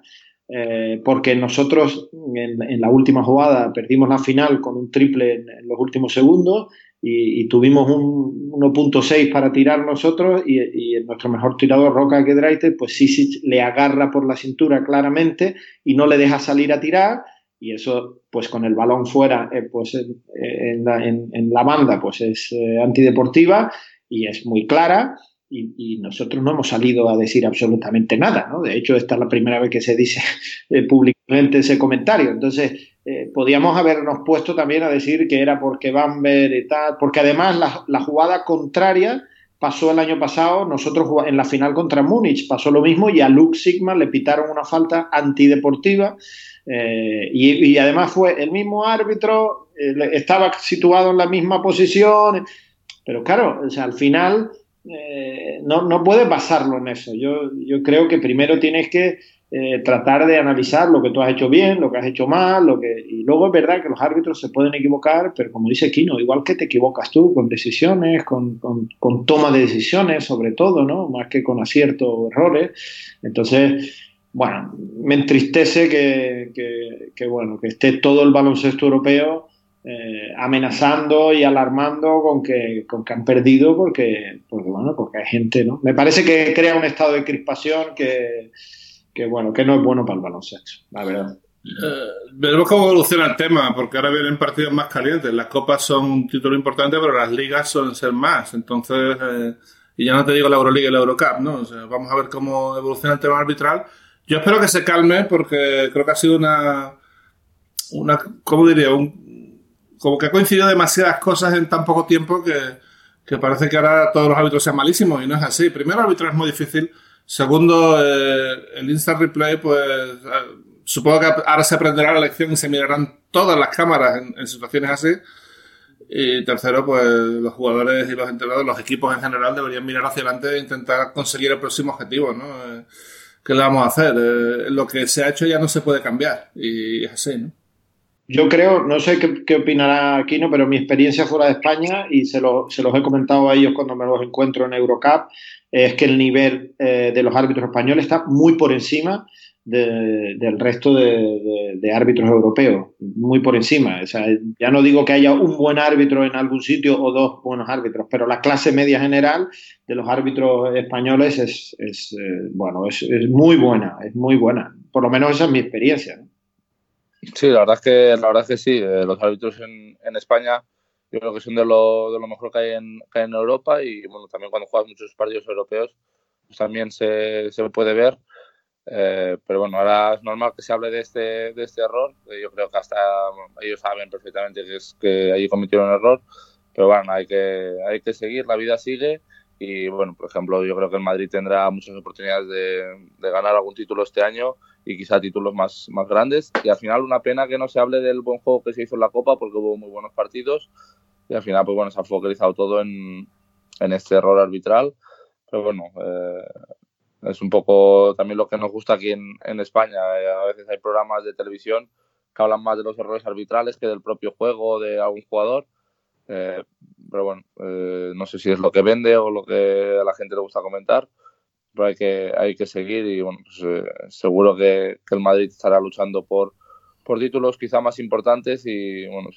eh, porque nosotros en, la última jugada perdimos la final con un triple en, los últimos segundos y, tuvimos un 1.6 para tirar nosotros y, nuestro mejor tirador, Roca Kedraite, pues sí, sí le agarra por la cintura claramente y no le deja salir a tirar y eso pues con el balón fuera eh, pues en, la, banda pues es eh, antideportiva y es muy clara y, nosotros no hemos salido a decir absolutamente nada, ¿no? De hecho, esta es la primera vez que se dice <laughs> eh, públicamente ese comentario. Entonces, eh, podíamos habernos puesto también a decir que era porque Bamber y tal, porque además la, jugada contraria pasó el año pasado, nosotros en la final contra Múnich pasó lo mismo y a Luke Sigma le pitaron una falta antideportiva eh, y, además fue el mismo árbitro, estaba situado en la misma posición, pero claro, al final eh, no, no puedes basarlo en eso. Yo, yo creo que primero tienes que eh, tratar de analizar lo que tú has hecho bien, lo que has hecho mal, lo que y luego es verdad que los árbitros se pueden equivocar, pero como dice Kino, igual que te equivocas tú con decisiones, con, con, toma de decisiones, sobre todo, ¿no? Más que con aciertos o errores. Entonces, bueno, me entristece que, que, bueno, que esté todo el baloncesto europeo eh, amenazando y alarmando con que, con que han perdido porque, porque, bueno, porque hay gente, ¿no? Me parece que crea un estado de crispación que, que bueno, que no es bueno para el baloncesto, la verdad. Eh, veremos cómo evoluciona el tema, porque ahora vienen partidos más calientes. Las copas son un título importante, pero las ligas suelen ser más. Entonces, eh, y ya no te digo la Euroliga y la Eurocup, ¿no? vamos a ver cómo evoluciona el tema arbitral. Yo espero que se calme, porque creo que ha sido una, una ¿cómo diría? Un, como que ha coincidido demasiadas cosas en tan poco tiempo que, parece que ahora todos los árbitros sean malísimos y no es así. Primero, el arbitrar es muy difícil. Segundo, eh, el instant replay, pues eh, supongo que ahora se aprenderá la lección y se mirarán todas las cámaras en, situaciones así. Y tercero, pues los jugadores y los entrenadores, los equipos en general deberían mirar hacia adelante e intentar conseguir el próximo objetivo, ¿no? Eh, ¿Qué le vamos a hacer? lo que se ha hecho ya no se puede cambiar y es así, ¿no? Yo creo, no sé qué, opinará Aquino, pero mi experiencia fuera de España, y se, lo, se, los he comentado a ellos cuando me los encuentro en Eurocup, es que el nivel eh, de los árbitros españoles está muy por encima del resto de, árbitros europeos, muy por encima. O sea, ya no digo que haya un buen árbitro en algún sitio o dos buenos árbitros, pero la clase media general de los árbitros españoles es, es eh, bueno, es, muy buena, es muy buena. Por lo menos esa es mi experiencia. Sí, la verdad es que, la verdad es que sí. Eh, los árbitros en, en, España yo creo que son de lo, de lo mejor que hay, en, que hay en Europa y bueno, también cuando juegas muchos partidos europeos pues también se, se puede ver. Eh, pero bueno, ahora es normal que se hable de este, de este error. Yo creo que hasta ellos saben perfectamente que, es, que allí cometieron un error. Pero bueno, hay que, hay que seguir, la vida sigue. Y bueno, por ejemplo, yo creo que el Madrid tendrá muchas oportunidades de, de ganar algún título este año y quizá títulos más, más grandes. Y al final una pena que no se hable del buen juego que se hizo en la Copa porque hubo muy buenos partidos y al final pues bueno, se ha focalizado todo en, en este error arbitral. Pero bueno, eh, es un poco también lo que nos gusta aquí en, en España. Eh, a veces hay programas de televisión que hablan más de los errores arbitrales que del propio juego de algún jugador. Eh, pero bueno, no sé si es lo que vende o lo que a la gente le gusta comentar pero hay que, hay que seguir y bueno, pues, eh, seguro que, el Madrid estará luchando por, por títulos quizá más importantes y bueno,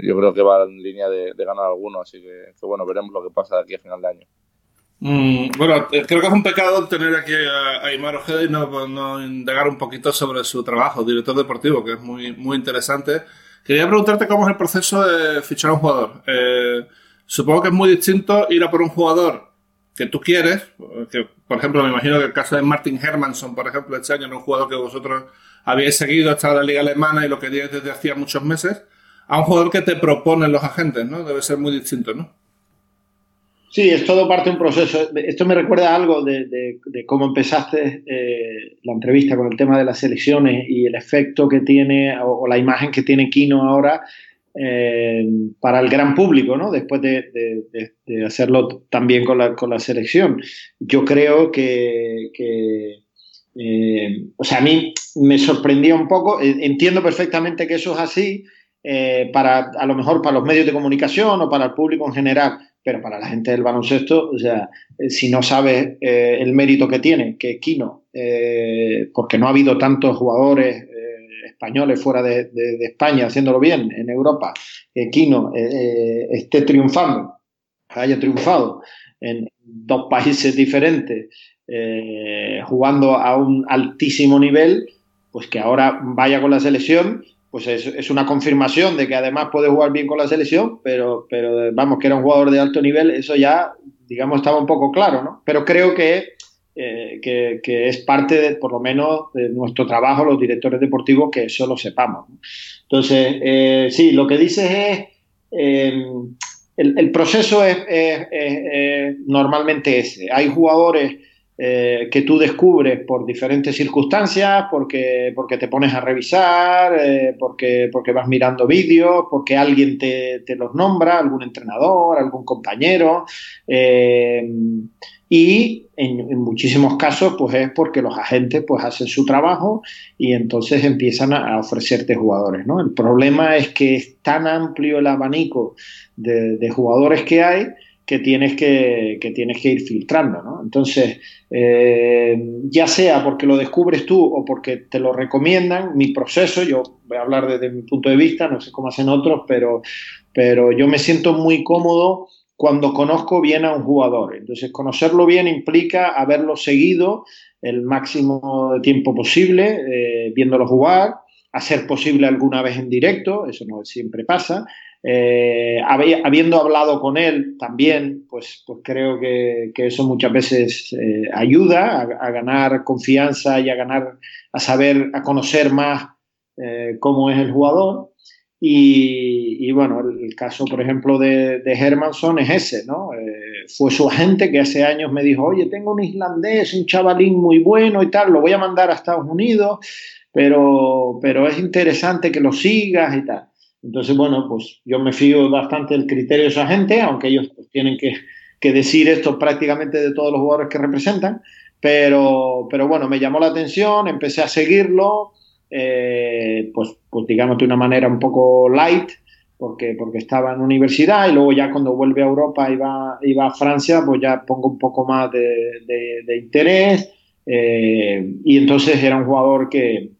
yo creo que va en línea de, ganar alguno, así que, bueno, veremos lo que pasa de aquí a final de año. Mm, bueno, eh, creo que es un pecado tener aquí a, Aymar Ojeda y no, no, indagar un poquito sobre su trabajo, director deportivo, que es muy, muy interesante. Quería preguntarte cómo es el proceso de fichar a un jugador. Eh, supongo que es muy distinto ir a por un jugador que tú quieres, que por ejemplo me imagino que el caso de Martin Hermanson, por ejemplo, este año, un jugador que vosotros habíais seguido hasta la liga alemana y lo queríais desde hacía muchos meses, a un jugador que te proponen los agentes, ¿no? Debe ser muy distinto, ¿no? Sí, es todo parte de un proceso. Esto me recuerda algo de, cómo empezaste eh, la entrevista con el tema de las selecciones y el efecto que tiene o, la imagen que tiene Kino ahora eh, para el gran público, ¿no? Después de, hacerlo también con la, selección. Yo creo que, eh, o sea, a mí me sorprendía un poco, eh, entiendo perfectamente que eso es así, para a lo mejor para los medios de comunicación o para el público en general, pero para la gente del baloncesto, o sea, si no sabes el mérito que tiene, que Kino porque no ha habido tantos jugadores españoles fuera de, España haciéndolo bien en Europa, que Kino esté triunfando, haya triunfado en dos países diferentes, jugando a un altísimo nivel, pues que ahora vaya con la selección pues es, una confirmación de que además puede jugar bien con la selección, pero, pero vamos, que era un jugador de alto nivel, eso ya, digamos, estaba un poco claro, ¿no? Pero creo que, eh, que, es parte, de, por lo menos, de nuestro trabajo, los directores deportivos, que eso lo sepamos. Entonces, eh, sí, lo que dices es, eh, el, proceso es, es normalmente ese. Hay jugadores eh, que tú descubres por diferentes circunstancias, porque, porque te pones a revisar, eh, porque, porque vas mirando vídeos, porque alguien te, los nombra, algún entrenador, algún compañero. Eh, y en, muchísimos casos, pues es porque los agentes pues hacen su trabajo y entonces empiezan a, ofrecerte jugadores. ¿no? El problema es que es tan amplio el abanico de, de jugadores que hay que tienes que, tienes que ir filtrando, ¿no? Entonces, eh, ya sea porque lo descubres tú o porque te lo recomiendan, mi proceso, yo voy a hablar desde mi punto de vista, no sé cómo hacen otros, pero, pero yo me siento muy cómodo cuando conozco bien a un jugador. Entonces, conocerlo bien implica haberlo seguido el máximo de tiempo posible, eh, viéndolo jugar, hacer posible alguna vez en directo, eso no siempre pasa, eh, habiendo hablado con él también, pues, pues creo que, eso muchas veces eh, ayuda a, ganar confianza y a ganar, a saber, a conocer más eh, cómo es el jugador. Y, bueno, el, caso, por ejemplo, de, de Hermanson es ese, ¿no? fue su agente que hace años me dijo, oye, tengo un islandés, un chavalín muy bueno y tal, lo voy a mandar a Estados Unidos, pero, pero es interesante que lo sigas y tal. Entonces, bueno, pues yo me fío bastante del criterio de esa gente, aunque ellos pues, tienen que, decir esto prácticamente de todos los jugadores que representan, pero, pero bueno, me llamó la atención, empecé a seguirlo, eh, pues, pues digamos de una manera un poco light, porque, porque estaba en universidad y luego ya cuando vuelve a Europa y va, a Francia, pues ya pongo un poco más de, interés. Eh, y entonces era un jugador que,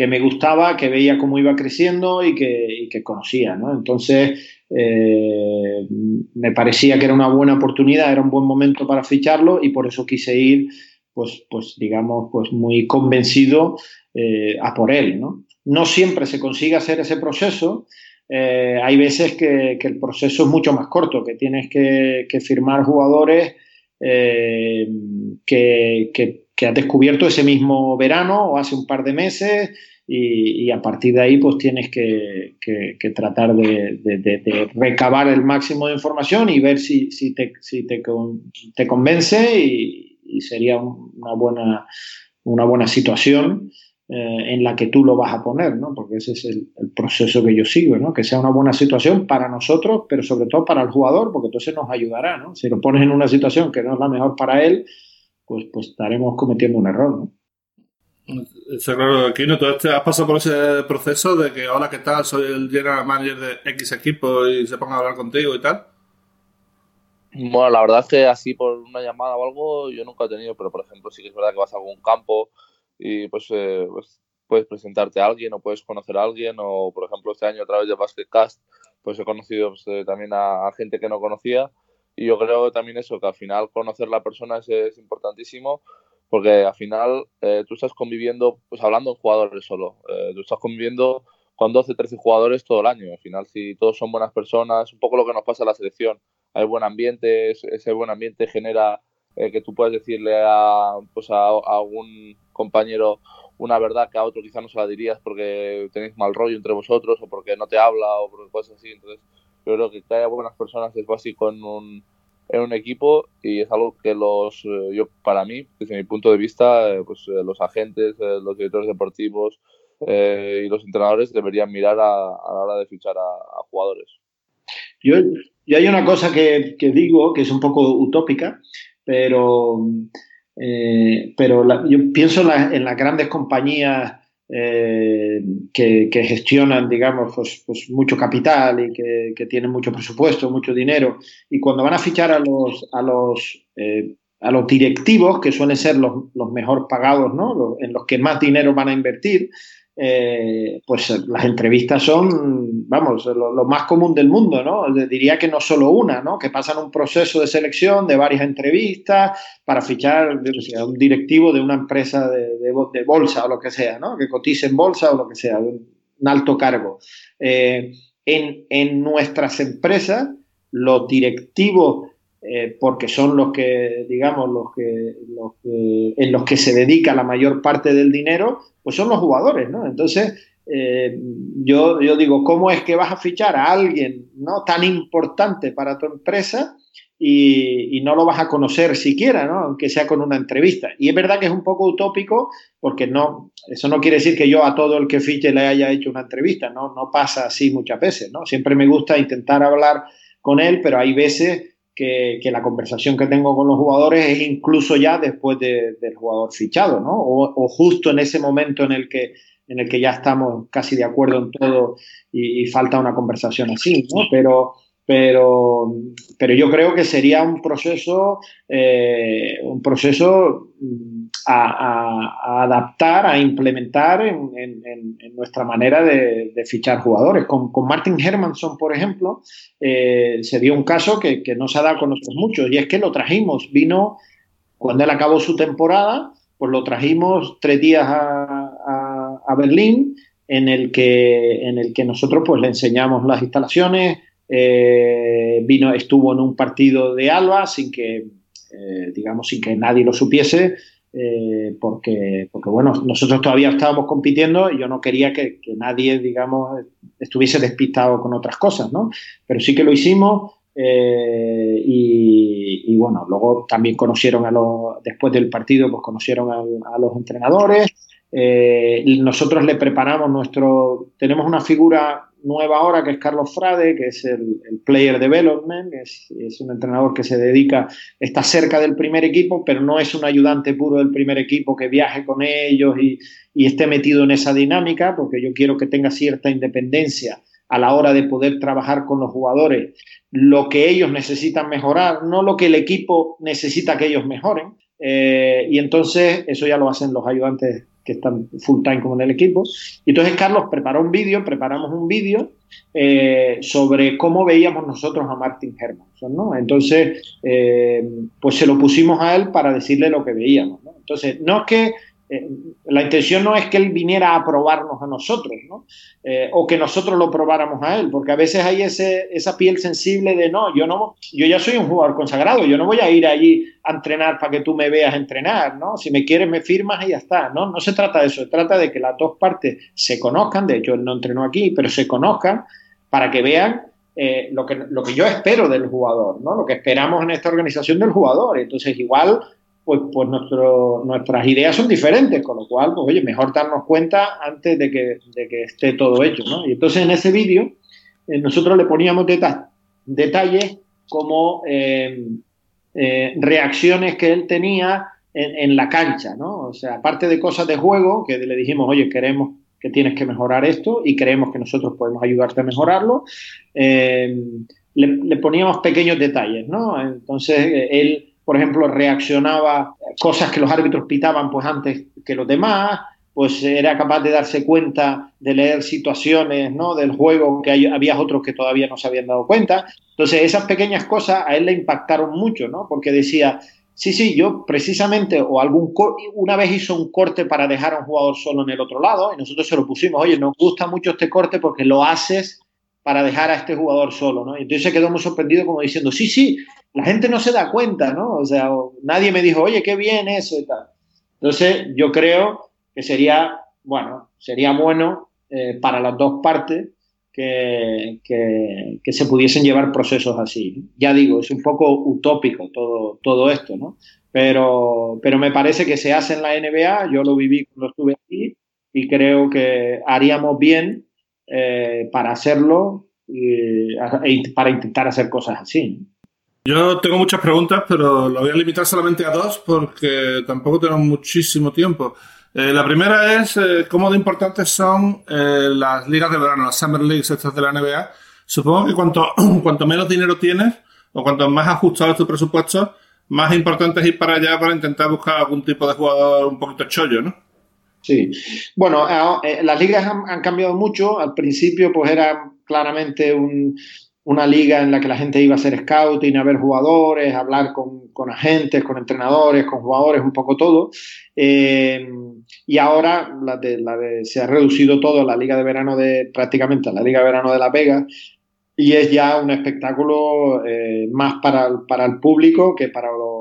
que me gustaba, que veía cómo iba creciendo y que, conocía, ¿no? Entonces, eh, me parecía que era una buena oportunidad, era un buen momento para ficharlo y por eso quise ir, pues, pues digamos, pues muy convencido eh, a por él, ¿no? No siempre se consigue hacer ese proceso, eh, hay veces que, el proceso es mucho más corto, que tienes que, firmar jugadores que, has descubierto ese mismo verano o hace un par de meses y, a partir de ahí pues tienes que, tratar de, recabar el máximo de información y ver si, te, convence y, sería una buena, una buena situación eh, en la que tú lo vas a poner, ¿no? porque ese es el, proceso que yo sigo, ¿no? que sea una buena situación para nosotros, pero sobre todo para el jugador, porque entonces nos ayudará. ¿no? Si lo pones en una situación que no es la mejor para él, pues, pues estaremos cometiendo un error. ¿no? Está claro, Kino, ¿tú has pasado por ese proceso de que, hola, ¿qué tal? Soy el general manager de X equipo y se ponga a hablar contigo y tal? Bueno, la verdad es que así por una llamada o algo yo nunca he tenido, pero por ejemplo sí que es verdad que vas a algún campo y pues, eh, pues puedes presentarte a alguien o puedes conocer a alguien o por ejemplo este año a través de Basketcast pues he conocido pues, eh, también a, gente que no conocía y yo creo también eso, que al final conocer la persona es importantísimo porque al final eh, tú estás conviviendo, pues hablando de jugadores solo, eh, tú estás conviviendo con 12, 13 jugadores todo el año. Al final, si todos son buenas personas, un poco lo que nos pasa en la selección, hay buen ambiente, ese buen ambiente genera eh, que tú puedas decirle a, pues a, algún compañero una verdad que a otro quizá no se la dirías porque tenéis mal rollo entre vosotros o porque no te habla o por cosas así. Entonces, yo creo que haya buenas personas es básico en un, en un equipo y es algo que los eh, yo para mí desde mi punto de vista eh, pues eh, los agentes los directores deportivos y los entrenadores deberían mirar a, la hora de fichar a, jugadores. Yo, y hay una cosa que, que, digo que es un poco utópica pero pero yo pienso en, en las grandes compañías eh, que, gestionan, digamos, pues, pues mucho capital y que, tienen mucho presupuesto, mucho dinero, y cuando van a fichar a los, a los eh, a los directivos, que suelen ser los, los mejor pagados, ¿no? en los que más dinero van a invertir, eh, pues las entrevistas son, vamos, lo, más común del mundo, ¿no? Diría que no solo una, ¿no? Que pasan un proceso de selección de varias entrevistas para fichar un directivo de una empresa de, de, bolsa o lo que sea, ¿no? Que cotice en bolsa o lo que sea, un, alto cargo. Eh, en, en, nuestras empresas, los directivos eh, porque son los que, digamos, los que, los que, en los que se dedica la mayor parte del dinero, pues son los jugadores, ¿no? Entonces, eh, yo, yo digo, ¿cómo es que vas a fichar a alguien ¿no? tan importante para tu empresa y, y, no lo vas a conocer siquiera, ¿no? aunque sea con una entrevista? Y es verdad que es un poco utópico porque no, eso no quiere decir que yo a todo el que fiche le haya hecho una entrevista, ¿no? No pasa así muchas veces, ¿no? Siempre me gusta intentar hablar con él, pero hay veces que, la conversación que tengo con los jugadores es incluso ya después del jugador fichado, ¿no? O, justo en ese momento en el que en el que ya estamos casi de acuerdo en todo y, falta una conversación así, ¿no? Pero, pero, pero yo creo que sería un proceso, eh, un proceso mm, a, adaptar, a implementar en, nuestra manera de, fichar jugadores. Con, Martin Hermanson, por ejemplo, eh, se dio un caso que, no se ha dado con nosotros mucho, y es que lo trajimos, vino cuando él acabó su temporada, pues lo trajimos tres días a, Berlín, en el, que, en el que nosotros pues le enseñamos las instalaciones, eh, vino, estuvo en un partido de Alba sin que, eh, digamos, sin que nadie lo supiese, eh, porque, porque, bueno, nosotros todavía estábamos compitiendo y yo no quería que, nadie, digamos, estuviese despistado con otras cosas, ¿no? Pero sí que lo hicimos y, bueno, luego también conocieron a los, después del partido, pues conocieron a, los entrenadores. Nosotros le preparamos nuestro, tenemos una figura nueva ahora, que es Carlos Frade, que es el, Player Development, es, es, un entrenador que se dedica, está cerca del primer equipo, pero no es un ayudante puro del primer equipo que viaje con ellos y, y esté metido en esa dinámica, porque yo quiero que tenga cierta independencia a la hora de poder trabajar con los jugadores lo que ellos necesitan mejorar, no lo que el equipo necesita que ellos mejoren. Eh, y entonces eso ya lo hacen los ayudantes que están full time como en el equipo. Y entonces Carlos preparó un vídeo, preparamos un vídeo eh, sobre cómo veíamos nosotros a Martin Hermanson, ¿no? Entonces, eh, pues se lo pusimos a él para decirle lo que veíamos. Entonces, no es que eh, la intención no es que él viniera a probarnos a nosotros, ¿no? Eh, o que nosotros lo probáramos a él, porque a veces hay ese, esa piel sensible de no, yo no, yo ya soy un jugador consagrado, yo no voy a ir allí a entrenar para que tú me veas entrenar, ¿no? Si me quieres me firmas y ya está, ¿no? No se trata de eso, se trata de que las dos partes se conozcan, de hecho él no entrenó aquí, pero se conozcan para que vean eh, lo, que, lo que yo espero del jugador, ¿no? Lo que esperamos en esta organización del jugador. Entonces, igual pues, pues nuestro, nuestras ideas son diferentes, con lo cual, pues oye, mejor darnos cuenta antes de que, de que esté todo hecho, ¿no? Y entonces en ese vídeo eh, nosotros le poníamos detalles como eh, eh, reacciones que él tenía en, la cancha, ¿no? O sea, aparte de cosas de juego, que le dijimos, oye, queremos que tienes que mejorar esto y creemos que nosotros podemos ayudarte a mejorarlo, le, poníamos pequeños detalles, ¿no? Entonces él por ejemplo, reaccionaba cosas que los árbitros pitaban pues antes que los demás, pues era capaz de darse cuenta de leer situaciones ¿no? del juego que había otros que todavía no se habían dado cuenta. Entonces, esas pequeñas cosas a él le impactaron mucho, ¿no? Porque decía, sí, sí, yo precisamente, o algún una vez hizo un corte para dejar a un jugador solo en el otro lado, y nosotros se lo pusimos, oye, nos gusta mucho este corte porque lo haces para dejar a este jugador solo, ¿no? Entonces se quedó muy sorprendido como diciendo, sí, sí, la gente no se da cuenta, ¿no? O sea, nadie me dijo, oye, qué bien eso y tal. Entonces, yo creo que sería, bueno, sería bueno eh, para las dos partes que, se pudiesen llevar procesos así. Ya digo, es un poco utópico todo, todo esto, ¿no? Pero, pero me parece que se hace en la NBA, yo lo viví cuando estuve aquí y creo que haríamos bien eh, para hacerlo y, para intentar hacer cosas así. Yo tengo muchas preguntas, pero lo voy a limitar solamente a dos porque tampoco tengo muchísimo tiempo. Eh, la primera es eh, cómo de importantes son las ligas de verano, las Summer Leagues estas de la NBA. Supongo que cuanto, <clears throat> cuanto menos dinero tienes o cuanto más ajustado es tu presupuesto, más importante es ir para allá para intentar buscar algún tipo de jugador un poquito chollo, ¿no? Sí. Bueno, eh, las ligas han, cambiado mucho. Al principio, pues era claramente una liga en la que la gente iba a hacer scouting, a ver jugadores, a hablar con, agentes, con entrenadores, con jugadores, un poco todo. Eh, y ahora se ha reducido todo la liga de verano de prácticamente la liga de verano de La Vega y es ya un espectáculo eh, más para, para el público que para los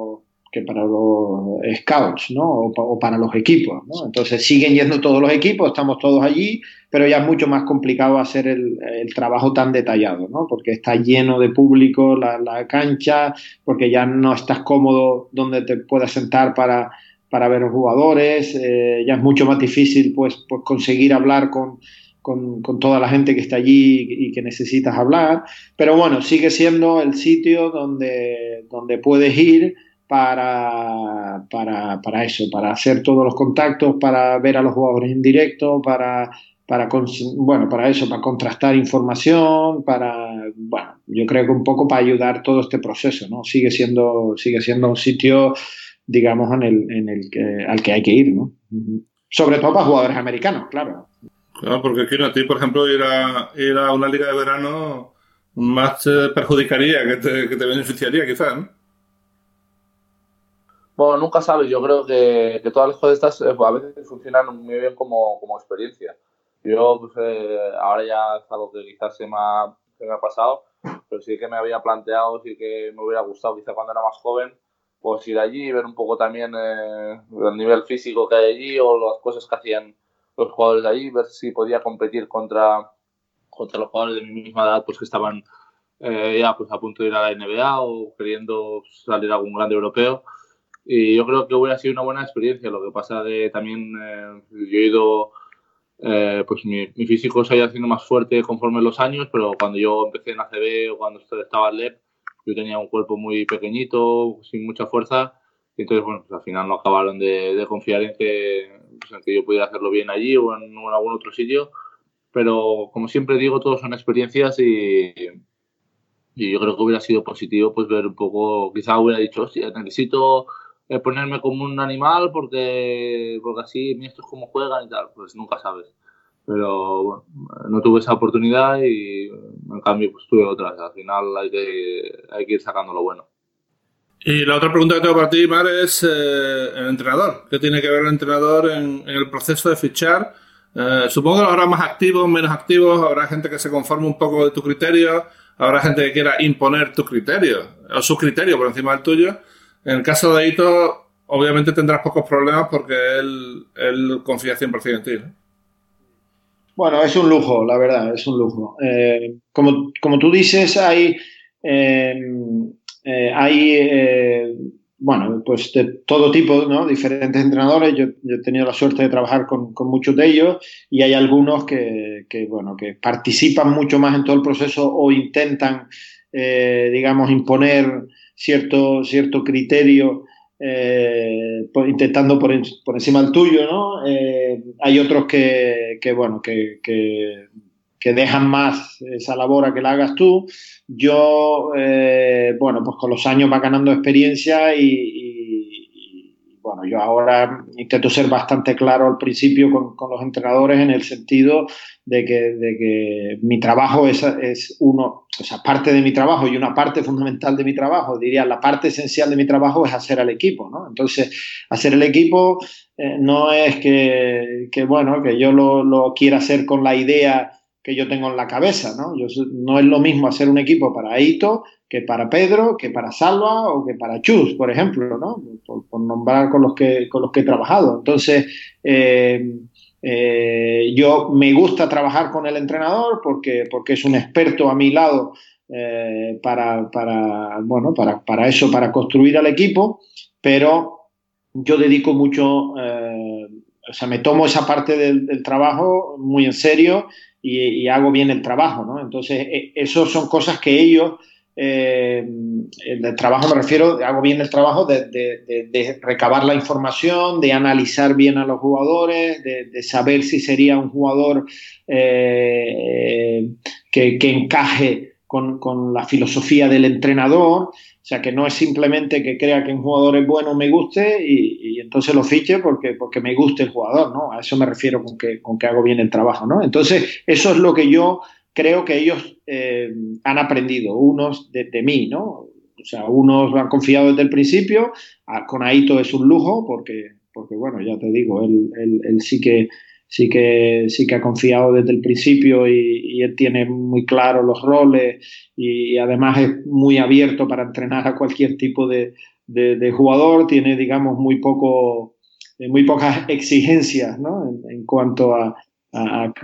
que para los scouts, ¿no? O, para los equipos, ¿no? Entonces siguen yendo todos los equipos, estamos todos allí, pero ya es mucho más complicado hacer el, trabajo tan detallado, ¿no? Porque está lleno de público la, cancha, porque ya no estás cómodo donde te puedas sentar para, para ver los jugadores, eh, ya es mucho más difícil, pues, pues conseguir hablar con, con, con, toda la gente que está allí y que necesitas hablar, pero bueno, sigue siendo el sitio donde, donde puedes ir para, para, para, eso, para hacer todos los contactos, para ver a los jugadores en directo, para, para, bueno, para eso, para contrastar información, para, bueno, yo creo que un poco para ayudar todo este proceso, ¿no? Sigue siendo, sigue siendo un sitio, digamos, en el, en el que, al que hay que ir, ¿no? Sobre todo para jugadores americanos, claro. Claro, porque aquí a ti, por ejemplo, ir a, ir a una liga de verano más te perjudicaría que te, que te beneficiaría, quizás, ¿no? Bueno, nunca sabes. Yo creo que, todas las cosas estas eh, a veces funcionan muy bien como, experiencia. Yo, pues, eh, ahora ya es algo que quizás se me, ha, me ha pasado, pero sí que me había planteado, sí que me hubiera gustado, quizás cuando era más joven, pues ir allí y ver un poco también eh, el nivel físico que hay allí o las cosas que hacían los jugadores de allí, ver si podía competir contra, contra los jugadores de mi misma edad, pues que estaban ya pues, a punto de ir a la NBA o queriendo salir a algún grande europeo. Y yo creo que hubiera sido una buena experiencia. Lo que pasa de también, eh, yo he ido, eh, pues mi, físico se ha ido haciendo más fuerte conforme los años, pero cuando yo empecé en ACB o cuando estaba en LEP, yo tenía un cuerpo muy pequeñito, sin mucha fuerza. Y entonces, bueno, pues al final no acabaron de, confiar en que, pues en que yo pudiera hacerlo bien allí o en, algún otro sitio. Pero como siempre digo, todos son experiencias y, y yo creo que hubiera sido positivo pues ver un poco, quizá hubiera dicho, hostia, necesito ponerme como un animal porque, porque así estos como juegan y tal, pues nunca sabes. Pero bueno, no tuve esa oportunidad y en cambio pues tuve otras. Al final hay que, hay que ir sacando lo bueno. Y la otra pregunta que tengo para ti, Mar, es eh, el entrenador. ¿Qué tiene que ver el entrenador en, el proceso de fichar? Eh, supongo que habrá más activos, menos activos, habrá gente que se conforme un poco de tu criterio, habrá gente que quiera imponer tu criterio o su criterio por encima del tuyo. En el caso de Ito, obviamente tendrás pocos problemas porque él, él confía 100% en ti. Bueno, es un lujo, la verdad, es un lujo. Eh, como, tú dices, hay, eh, eh, hay bueno, pues de todo tipo, ¿no? Diferentes entrenadores. Yo, he tenido la suerte de trabajar con, muchos de ellos y hay algunos que, que, bueno, que participan mucho más en todo el proceso o intentan, digamos, imponer cierto, cierto criterio eh, intentando por, por, encima del tuyo, ¿no? Eh, hay otros que, que bueno, que, que, dejan más esa labor a que la hagas tú. Yo, eh, bueno, pues con los años va ganando experiencia y, bueno, yo ahora intento ser bastante claro al principio con, con los entrenadores en el sentido de que, de que mi trabajo es, es, uno, o sea, parte de mi trabajo y una parte fundamental de mi trabajo, diría, la parte esencial de mi trabajo es hacer al equipo, ¿no? Entonces, hacer el equipo eh, no es que, que, bueno, que yo lo, lo, quiera hacer con la idea que yo tengo en la cabeza, ¿no? Yo, no es lo mismo hacer un equipo para Aito que para Pedro, que para Salva o que para Chus, por ejemplo, ¿no? Por, nombrar con los que, con los que he trabajado. Entonces, eh, eh, yo me gusta trabajar con el entrenador porque, porque es un experto a mi lado eh, para, para, bueno, para, para, eso, para construir al equipo, pero yo dedico mucho, eh, o sea, me tomo esa parte del, trabajo muy en serio y, y, hago bien el trabajo, ¿no? Entonces, e, eso son cosas que ellos eh, el trabajo me refiero, hago bien el trabajo de, recabar la información, de analizar bien a los jugadores, de, saber si sería un jugador eh, que, encaje con, la filosofía del entrenador, o sea, que no es simplemente que crea que un jugador es bueno, me guste y, entonces lo fiche porque, porque me guste el jugador, ¿no? A eso me refiero con que, con que hago bien el trabajo, ¿no? Entonces, eso es lo que yo creo que ellos eh, han aprendido, unos de, mí, ¿no? O sea, unos han confiado desde el principio, con Aito es un lujo porque, porque bueno, ya te digo, él, él sí que sí que, sí que ha confiado desde el principio y, él tiene muy claro los roles y, además es muy abierto para entrenar a cualquier tipo de, jugador, tiene, digamos, muy, poco, eh, muy pocas exigencias ¿no? en, cuanto a,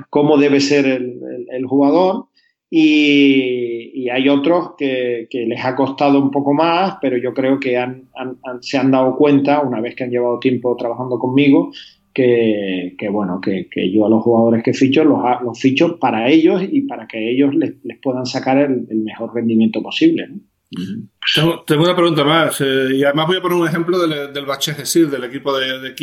cómo debe ser el, jugador. Y, hay otros que, les ha costado un poco más, pero yo creo que se han dado cuenta, una vez que han llevado tiempo trabajando conmigo, que, bueno, que, yo a los jugadores que ficho los, los ficho para ellos y para que ellos les, puedan sacar el, mejor rendimiento posible. Tengo, una pregunta más, eh, y además voy a poner un ejemplo del, del Bache del equipo de, de.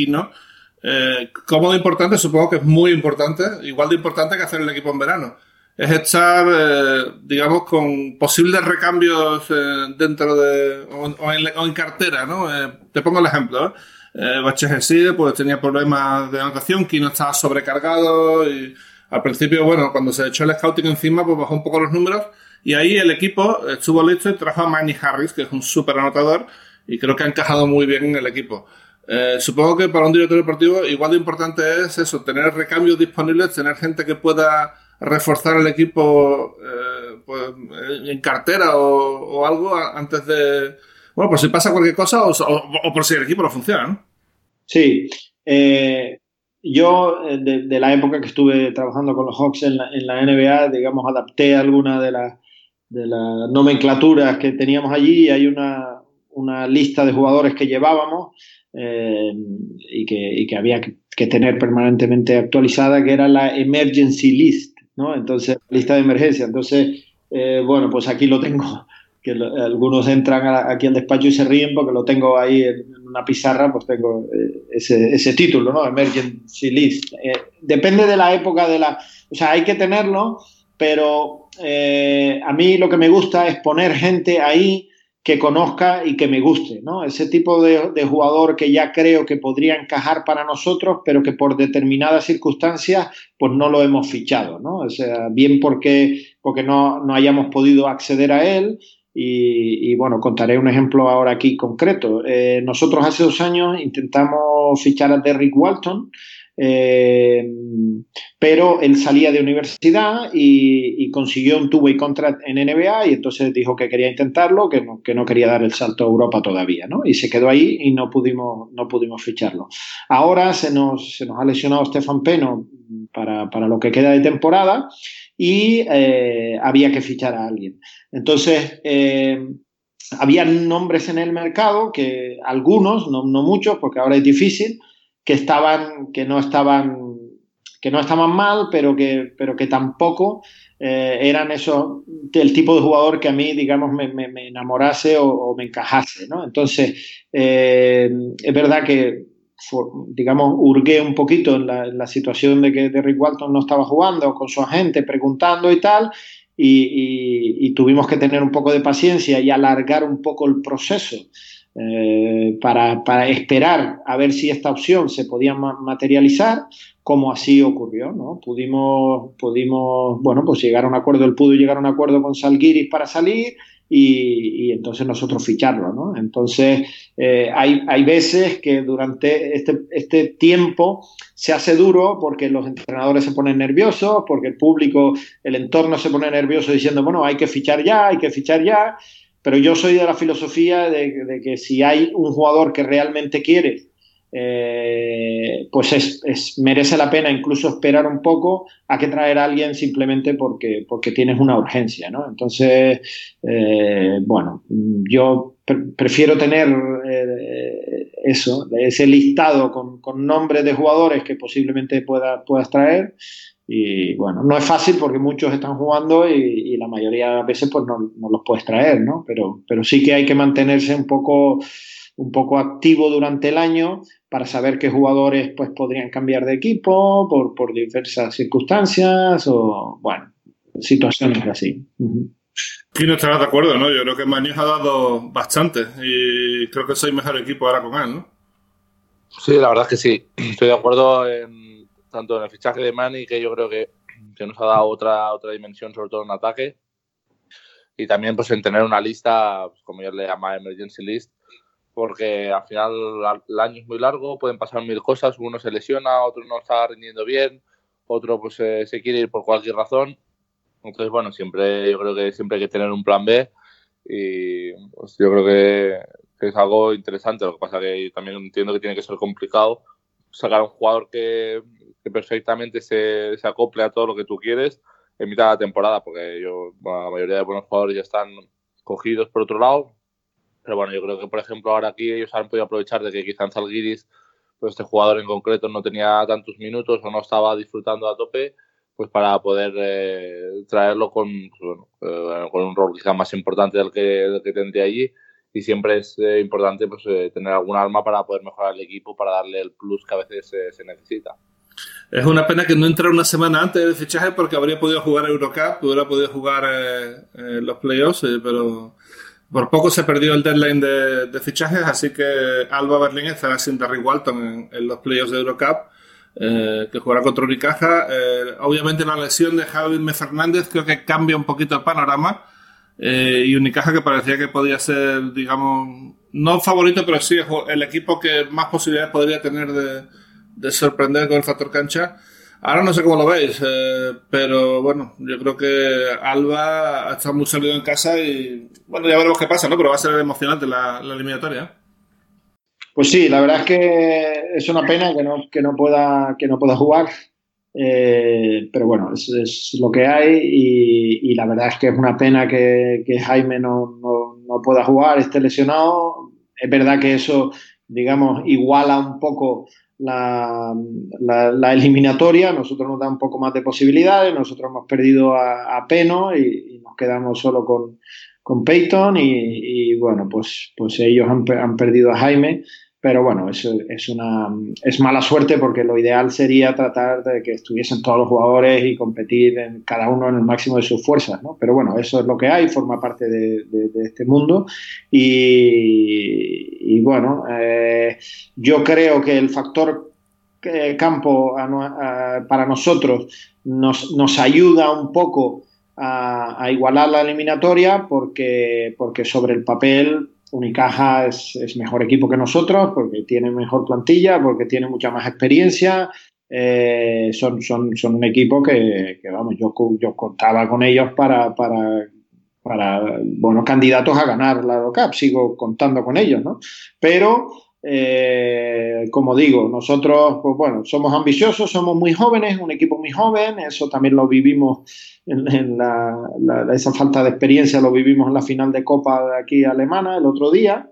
Eh, ¿Cómo de importante? Supongo que es muy importante, igual de importante que hacer el equipo en verano. Es estar, eh, digamos, con posibles recambios dentro de. O, en, cartera, ¿no? te pongo el ejemplo. Eh, pues tenía problemas de anotación, no estaba sobrecargado y al principio, bueno, cuando se echó el scouting encima, pues bajó un poco los números y ahí el equipo estuvo listo y trajo a Manny Harris, que es un súper anotador y creo que ha encajado muy bien en el equipo. Eh, supongo que para un director deportivo igual de importante es eso, tener recambios disponibles, tener gente que pueda reforzar el equipo eh, pues, en cartera o, o algo antes de, bueno, por si pasa cualquier cosa o, por si el equipo no funciona, ¿no? Sí. Eh, yo, de, la época que estuve trabajando con los Hawks en la, NBA, digamos, adapté alguna de las de las nomenclaturas que teníamos allí y hay una, lista de jugadores que llevábamos eh, y, que, había que, tener permanentemente actualizada, que era la Emergency List, ¿no? Entonces, lista de emergencia. Entonces, bueno, pues aquí lo tengo <laughs> que algunos entran aquí al despacho y se ríen porque lo tengo ahí en, una pizarra, pues tengo eh, ese, ese, título, ¿no? Emergency List. Eh, depende de la época de la... O sea, hay que tenerlo, pero eh, a mí lo que me gusta es poner gente ahí que conozca y que me guste, ¿no? Ese tipo de, de, jugador que ya creo que podría encajar para nosotros, pero que por determinadas circunstancias, pues no lo hemos fichado, ¿no? O sea, bien porque, porque no, no hayamos podido acceder a él, y, bueno, contaré un ejemplo ahora aquí concreto. Eh, nosotros hace dos años intentamos fichar a Derrick Walton, eh, pero él salía de universidad y, consiguió un two-way contract en NBA y entonces dijo que quería intentarlo, que no, que no quería dar el salto a Europa todavía, ¿no? Y se quedó ahí y no pudimos, no pudimos ficharlo. Ahora se nos, se nos ha lesionado Stefan Peno para, para lo que queda de temporada y eh, había que fichar a alguien. Entonces, eh, había nombres en el mercado que algunos, no, muchos, porque ahora es difícil, que estaban, que no estaban, que no estaban mal, pero que, pero que tampoco eh, eran eso, el tipo de jugador que a mí, digamos, me, enamorase o, me encajase, ¿no? Entonces, es verdad que digamos, hurgué un poquito en la, situación de que Derrick Walton no estaba jugando con su agente, preguntando y tal, y, tuvimos que tener un poco de paciencia y alargar un poco el proceso eh, para, esperar a ver si esta opción se podía materializar, como así ocurrió, ¿no? Pudimos, pudimos, bueno, pues llegar a un acuerdo, él pudo llegar a un acuerdo con Salguiris para salir, y, entonces nosotros ficharlo, ¿no? Entonces, eh, hay, hay, veces que durante este, este, tiempo se hace duro porque los entrenadores se ponen nerviosos, porque el público, el entorno se pone nervioso diciendo, bueno, hay que fichar ya, hay que fichar ya, pero yo soy de la filosofía de, que si hay un jugador que realmente quiere eh, pues es, merece la pena incluso esperar un poco a que traer a alguien simplemente porque, porque tienes una urgencia, ¿no? Entonces, eh, bueno, yo prefiero tener eh, eso, ese listado con, con, nombres de jugadores que posiblemente pueda, puedas traer. Y bueno, no es fácil porque muchos están jugando y, la mayoría de las veces pues no, no, los puedes traer, ¿no? Pero, pero sí que hay que mantenerse un poco un poco activo durante el año para saber qué jugadores pues, podrían cambiar de equipo por, por diversas circunstancias o, bueno, situaciones así. Aquí no estarás de acuerdo, ¿no? Yo creo que Mañez ha dado bastante y creo que soy mejor equipo ahora con él, ¿no? Sí, la verdad es que sí. Estoy de acuerdo en, tanto en el fichaje de Manny, que yo creo que, que, nos ha dado otra, otra dimensión, sobre todo en ataque, y también pues en tener una lista, pues, como yo le llama Emergency List, porque al final el año es muy largo, pueden pasar mil cosas, uno se lesiona, otro no está rindiendo bien, otro pues eh, se quiere ir por cualquier razón. Entonces, bueno, siempre, yo creo que siempre hay que tener un plan B y pues, yo creo que, es algo interesante. Lo que pasa que también entiendo que tiene que ser complicado sacar un jugador que, perfectamente se, se, acople a todo lo que tú quieres en mitad de la temporada, porque yo, la mayoría de buenos jugadores ya están cogidos por otro lado. Pero bueno, yo creo que, por ejemplo, ahora aquí ellos han podido aprovechar de que quizá en Zalgiris, pues este jugador en concreto no tenía tantos minutos o no estaba disfrutando a tope pues para poder eh, traerlo con, pues eh, con un rol quizá más importante del que, que tendría allí y siempre es eh, importante pues tener algún arma para poder mejorar el equipo, para darle el plus que a veces se necesita. Es una pena que no entrara una semana antes del fichaje porque habría podido jugar Eurocup, hubiera podido jugar los playoffs, pero por poco se perdió el deadline de, fichajes, así que Alba Berlín estará sin Darry Walton en, en los playoffs de Eurocup eh, que jugará contra Unicaja. Eh, obviamente la lesión de Javier Fernández creo que cambia un poquito el panorama. Eh, y Unicaja que parecía que podía ser, digamos, no favorito, pero sí el equipo que más posibilidades podría tener de, sorprender con el factor cancha. Ahora no sé cómo lo veis, pero bueno, yo creo que Alba ha estado muy sólido en casa y bueno, ya veremos qué pasa, ¿no? Pero va a ser emocionante la, eliminatoria. Pues sí, la verdad es que es una pena que no, que no, pueda, que no pueda jugar. Eh, pero bueno, es, lo que hay y, la verdad es que es una pena que, Jaime no, no, pueda jugar, esté lesionado. Es verdad que eso, digamos, iguala un poco la, la, eliminatoria. Nosotros nos da un poco más de posibilidades. Nosotros hemos perdido a, Peno y, nos quedamos solo con, con Peyton y, bueno, pues, pues ellos han, han perdido a Jaime. Pero bueno, es, es, una, es mala suerte porque lo ideal sería tratar de que estuviesen todos los jugadores y competir en cada uno en el máximo de sus fuerzas, ¿no? Pero bueno, eso es lo que hay, forma parte de, este mundo. Y, bueno, eh, yo creo que el factor eh, campo para nosotros nos, nos ayuda un poco a, a, igualar la eliminatoria porque, porque sobre el papel Unicaja es, mejor equipo que nosotros porque tiene mejor plantilla, porque tiene mucha más experiencia. Eh, son, un equipo que, vamos, yo, contaba con ellos para, para, buenos candidatos a ganar la Cup. Sigo contando con ellos, ¿no? Pero eh, como digo, nosotros, pues bueno, somos ambiciosos, somos muy jóvenes, un equipo muy joven, eso también lo vivimos en, la, esa falta de experiencia, lo vivimos en la final de Copa de aquí alemana el otro día.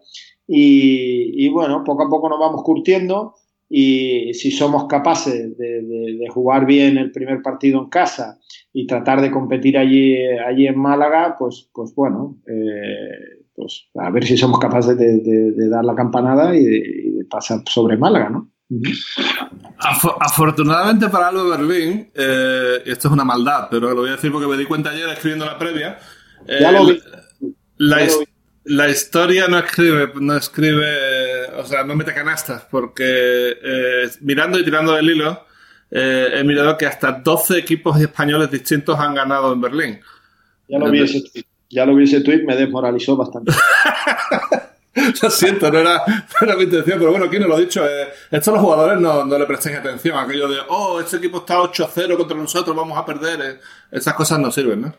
Y, bueno, poco a poco nos vamos curtiendo y si somos capaces de, jugar bien el primer partido en casa y tratar de competir allí, allí en Málaga, pues, pues bueno, eh, pues a ver si somos capaces de, dar la campanada y de, pasar sobre Málaga, ¿no? Afortunadamente para Alba Berlín, eh, esto es una maldad, pero lo voy a decir porque me di cuenta ayer escribiendo la previa. ya lo vi. La, historia no escribe, no escribe, o sea, no mete canastas, porque eh, mirando y tirando del hilo, eh, he mirado que hasta 12 equipos españoles distintos han ganado en Berlín. Ya lo vi ese ya lo vi ese tweet, me desmoralizó bastante. <laughs> lo siento, no era, mi intención, pero bueno, aquí no lo he dicho. Eh, esto a los jugadores no, no le prestéis atención. Aquello de, oh, este equipo está 8-0 contra nosotros, vamos a perder. Eh, esas cosas no sirven, ¿no?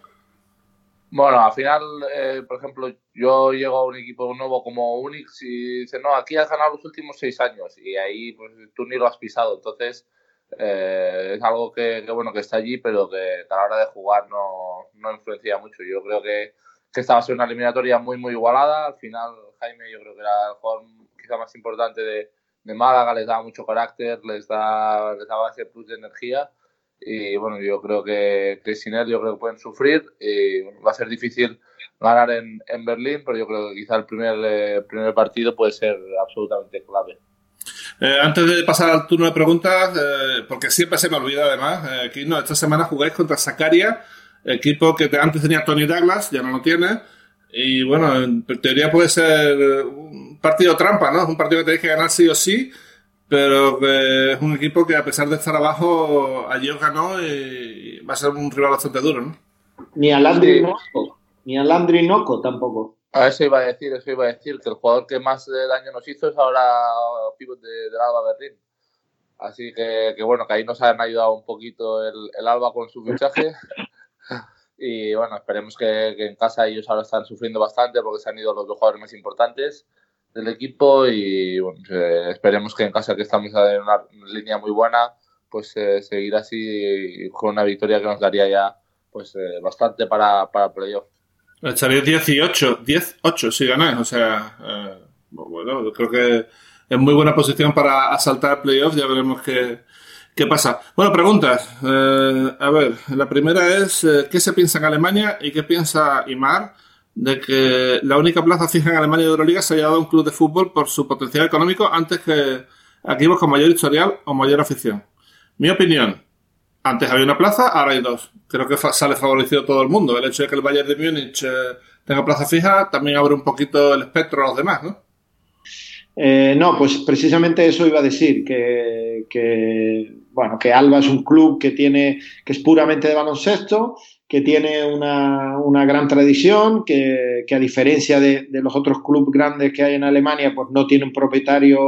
Bueno, al final, eh, por ejemplo, yo llego a un equipo nuevo como Unix y dice, no, aquí has ganado los últimos seis años y ahí pues, tú ni lo has pisado. Entonces, eh, es algo que, bueno que está allí, pero que a la hora de jugar no, no influencia mucho. Yo creo que, que esta va a ser una eliminatoria muy, muy igualada. Al final, Jaime, yo creo que era el jugador quizá más importante de, de Málaga, les daba mucho carácter, les, da, les daba ese plus de energía. Y bueno, yo creo que, que sin él, yo creo que pueden sufrir. Y va a ser difícil ganar en, en Berlín, pero yo creo que quizá el primer, eh, primer partido puede ser absolutamente clave. Eh, antes de pasar al turno de preguntas, eh, porque siempre se me olvida además, eh, no, esta semana jugáis contra Sacaria Equipo que antes tenía Tony Douglas, ya no lo tiene. Y bueno, en teoría puede ser un partido trampa, ¿no? Es un partido que tenéis que ganar sí o sí, pero que es un equipo que a pesar de estar abajo, os ganó y va a ser un rival bastante duro, ¿no? Ni a Landry Noco, ni a Landry Noco tampoco. A eso iba a decir, eso iba a decir, que el jugador que más daño nos hizo es ahora pivot de, del Alba Berlín. Así que, que, bueno, que ahí nos han ayudado un poquito el, el Alba con su fichaje. <laughs> y bueno, esperemos que, que, en casa ellos ahora están sufriendo bastante porque se han ido los dos jugadores más importantes del equipo y bueno, eh, esperemos que en casa que estamos en una línea muy buena, pues eh, seguir así con una victoria que nos daría ya pues eh, bastante para, para playoff. Estaría 18, 10-8 si ganáis, o sea, eh, bueno, creo que es muy buena posición para asaltar playoffs, ya veremos qué, qué pasa. Bueno, preguntas. Eh, a ver, la primera es, eh, ¿qué se piensa en Alemania y qué piensa Imar de que la única plaza fija en Alemania de Euroliga se haya dado a un club de fútbol por su potencial económico antes que equipos con mayor historial o mayor afición? Mi opinión, antes había una plaza, ahora hay dos. Creo que sale favorecido todo el mundo. El hecho de que el Bayern de Múnich eh, tenga plaza fija también abre un poquito el espectro a los demás, ¿no? Eh, no, pues precisamente eso iba a decir, que, bueno, que Alba es un club que tiene, que es puramente de baloncesto, que tiene una, una gran tradición, que, a diferencia de, de, los otros clubes grandes que hay en Alemania, pues no tiene un propietario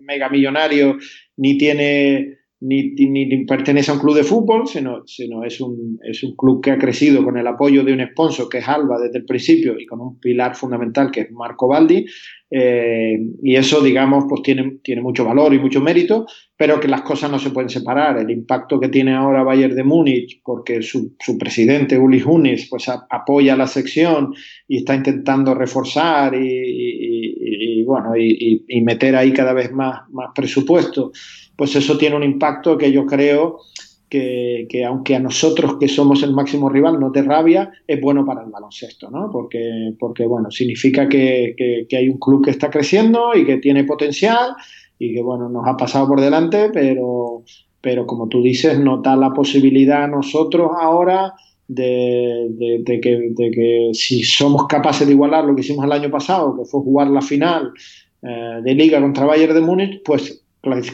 mega millonario, ni tiene ni, ni, pertenece a un club de fútbol, sino, sino es, un, es un club que ha crecido con el apoyo de un sponsor que es Alba desde el principio y con un pilar fundamental que es Marco Baldi. Eh, y eso, digamos, pues tiene, tiene mucho valor y mucho mérito, pero que las cosas no se pueden separar. El impacto que tiene ahora Bayern de Múnich, porque su, su presidente, Uli Hunis, pues apoya la sección y está intentando reforzar y bueno, y, y, meter ahí cada vez más, más presupuesto pues eso tiene un impacto que yo creo que, que, aunque a nosotros que somos el máximo rival no te rabia, es bueno para el baloncesto, ¿no? Porque, porque bueno, significa que, que, que, hay un club que está creciendo y que tiene potencial y que, bueno, nos ha pasado por delante, pero, pero como tú dices, nos da la posibilidad a nosotros ahora de, de, de, que, de que si somos capaces de igualar lo que hicimos el año pasado, que fue jugar la final eh, de liga contra Bayern de Múnich, pues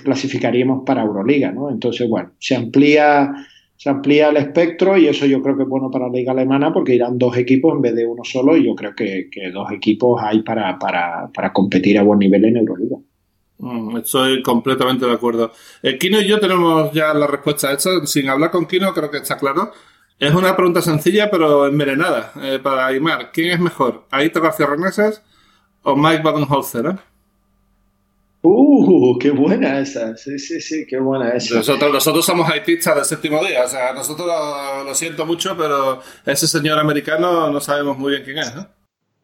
clasificaríamos para Euroliga, ¿no? Entonces, bueno, se amplía, se amplía el espectro y eso yo creo que es bueno para la liga alemana porque irán dos equipos en vez de uno solo y yo creo que, que dos equipos hay para, para, para, competir a buen nivel en Euroliga. Mm, estoy completamente de acuerdo. Eh, Kino y yo tenemos ya la respuesta hecha. Sin hablar con Kino, creo que está claro. Es una pregunta sencilla, pero envenenada eh, para Aymar. ¿Quién es mejor, Aito García Reneses o Mike Badenholzer? Eh? Uh, qué buena esa. Sí, sí, sí, qué buena esa. Nosotros, nosotros somos haitistas del séptimo día. O sea, nosotros lo, lo, siento mucho, pero ese señor americano no sabemos muy bien quién es, ¿no?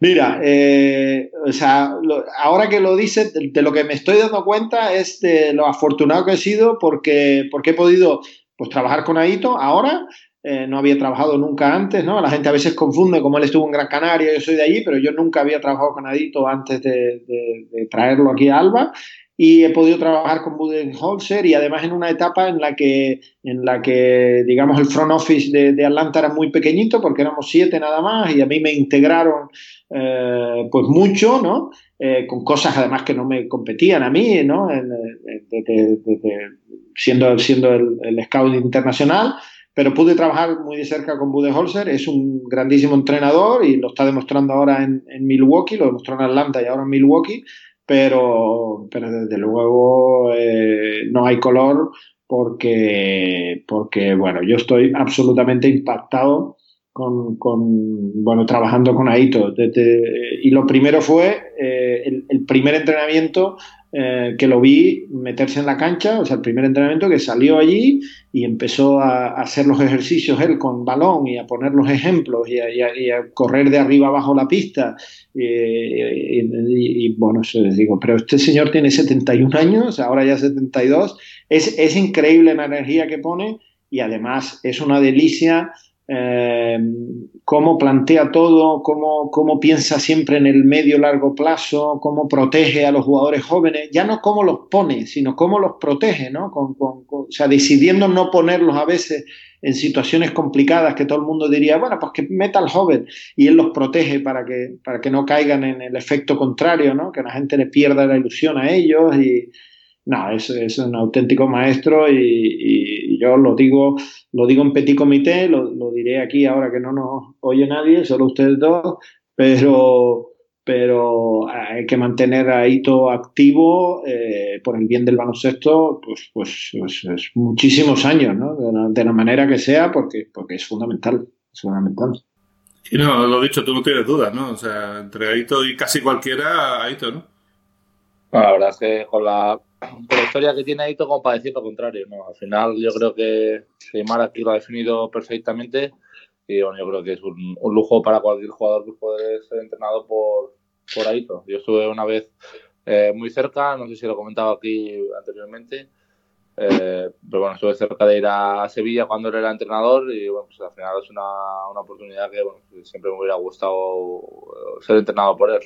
Mira, eh, o sea, lo, ahora que lo dices, de, de, lo que me estoy dando cuenta es de lo afortunado que he sido porque, porque he podido pues, trabajar con Aito ahora eh, no había trabajado nunca antes, ¿no? La gente a veces confunde, como él estuvo en Gran Canaria, yo soy de allí, pero yo nunca había trabajado con Adito antes de, traerlo aquí a Alba y he podido trabajar con Budenholzer y además en una etapa en la que, en la que digamos, el front office de, de Atlanta era muy pequeñito porque éramos siete nada más y a mí me integraron eh, pues mucho, ¿no? Eh, con cosas además que no me competían a mí, ¿no? Siendo, siendo el, el scout internacional pero pude trabajar muy de cerca con Budenholzer, es un grandísimo entrenador y lo está demostrando ahora en, Milwaukee, lo demostró en Atlanta y ahora en Milwaukee, pero, pero desde luego eh, no hay color porque, porque, bueno, yo estoy absolutamente impactado con, con bueno, trabajando con Aito. Y lo primero fue eh, el primer entrenamiento eh, que lo vi meterse en la cancha, o sea, el primer entrenamiento que salió allí y empezó a, hacer los ejercicios él con balón y a poner los ejemplos y a, correr de arriba abajo la pista. y, bueno, eso les digo, pero este señor tiene 71 años, ahora ya 72, es, es increíble la energía que pone y además es una delicia eh, cómo plantea todo, cómo, cómo, piensa siempre en el medio largo plazo, cómo protege a los jugadores jóvenes, ya no cómo los pone, sino cómo los protege, ¿no? O sea, decidiendo no ponerlos a veces en situaciones complicadas que todo el mundo diría, bueno, pues que meta al joven y él los protege para que, para que no caigan en el efecto contrario, ¿no? Que la gente le pierda la ilusión a ellos y, no, es, es un auténtico maestro y, yo lo digo, lo digo en petit comité, lo, lo, diré aquí ahora que no nos oye nadie, solo ustedes dos, pero, pero hay que mantener a Ito activo eh, por el bien del baloncesto, pues, pues, pues es muchísimos años, ¿no? De la, manera que sea, porque, porque es fundamental, es fundamental. Y no, lo dicho, tú no tienes dudas, ¿no? O sea, entre Aito y casi cualquiera, Aito, ¿no? la verdad es que con la, por la historia que tiene Aito, como para decir lo contrario, ¿no? Al final yo creo que Neymar aquí lo ha definido perfectamente y bueno, yo creo que es un, lujo para cualquier jugador que poder ser entrenado por, por Aito. Yo estuve una vez eh, muy cerca, no sé si lo he comentado aquí anteriormente, eh, pero bueno, estuve cerca de ir a Sevilla cuando él era entrenador y bueno, pues al final es una, una oportunidad que bueno, siempre me hubiera gustado ser entrenado por él.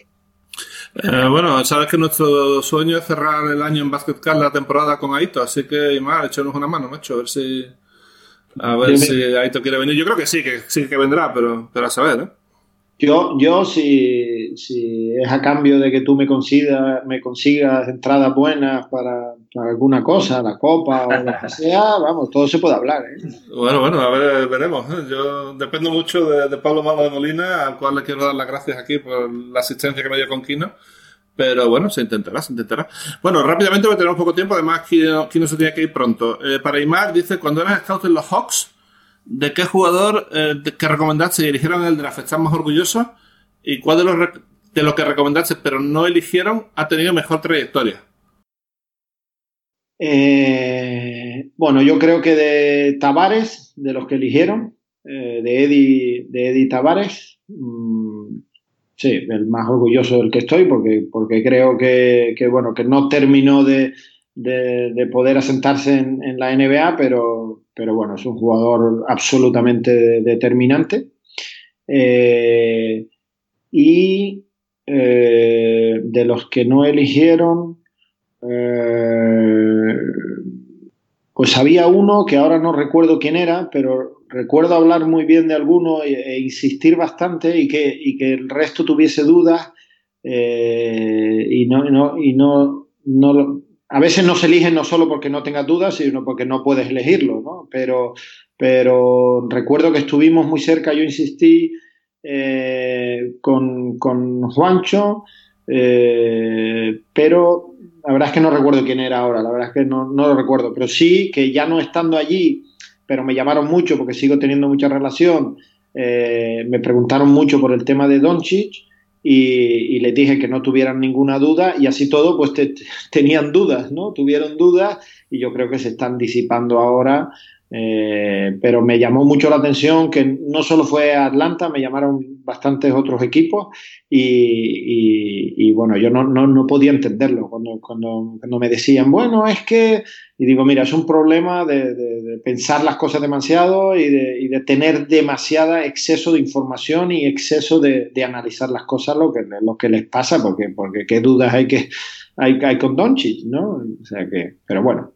Eh, bueno, sabes que nuestro sueño es cerrar el año en Basket la temporada con Aito, así que, Imar, échanos una mano, macho, a ver si. A ver si Aito quiere venir. Yo creo que sí, que sí que vendrá, pero, pero a saber, ¿eh? Yo, yo si, si es a cambio de que tú me consigas, me consigas entradas buenas para, alguna cosa, la copa o lo que sea, <laughs> vamos, todo se puede hablar. ¿eh? Bueno, bueno, a ver, veremos. ¿eh? Yo dependo mucho de, Pablo Malo de Molina, al cual le quiero dar las gracias aquí por la asistencia que me dio con Kino. Pero bueno, se intentará, se intentará. Bueno, rápidamente porque tenemos poco tiempo, además Kino, Kino se tiene que ir pronto. Eh, para Imar dice, cuando eras scout en los Hawks, ¿De qué jugador eh, que recomendaste y eligieron el draft están más orgullosos? ¿Y cuál de los de lo que recomendaste pero no eligieron ha tenido mejor trayectoria? Eh, bueno, yo creo que de Tavares, de los que eligieron, eh, de Eddie, de Eddie Tavares, mm, sí, el más orgulloso del que estoy, porque, porque creo que, bueno, que no terminó de, poder asentarse en, la NBA, pero, pero bueno, es un jugador absolutamente determinante. Eh, y eh, de los que no eligieron, eh, pues había uno que ahora no recuerdo quién era, pero recuerdo hablar muy bien de alguno e, e insistir bastante y que, y que, el resto tuviese dudas y no, no, y no, no a veces no se eligen no solo porque no tengas dudas, sino porque no puedes elegirlo, ¿no? Pero, pero recuerdo que estuvimos muy cerca, yo insistí eh, con, con, Juancho, eh, pero la verdad es que no recuerdo quién era ahora, la verdad es que no, no, lo recuerdo, pero sí que ya no estando allí, pero me llamaron mucho porque sigo teniendo mucha relación, eh, me preguntaron mucho por el tema de Doncic y, les dije que no tuvieran ninguna duda y así todo pues <laughs> tenían dudas, ¿no? Tuvieron dudas y yo creo que se están disipando ahora eh, pero me llamó mucho la atención que no solo fue Atlanta, me llamaron bastantes otros equipos y, bueno, yo no, no, podía entenderlo cuando, cuando, cuando, me decían, bueno, es que, y digo, mira, es un problema de, pensar las cosas demasiado y de, y de, tener demasiada exceso de información y exceso de, analizar las cosas, lo que, lo que les pasa, porque, porque qué dudas hay que hay, hay con Doncic, ¿no? O sea que, pero bueno,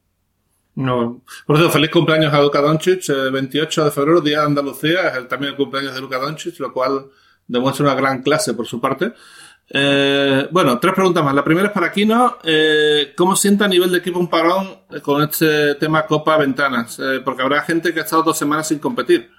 no. Por cierto, feliz cumpleaños a Luka Doncic, 28 de febrero, Día de Andalucía, es el, también el cumpleaños de Luka Doncic, lo cual demuestra una gran clase por su parte. Eh, bueno, tres preguntas más. La primera es para Kino. Eh, ¿Cómo sienta a nivel de equipo un parón con este tema Copa Ventanas? Eh, porque habrá gente que ha estado dos semanas sin competir.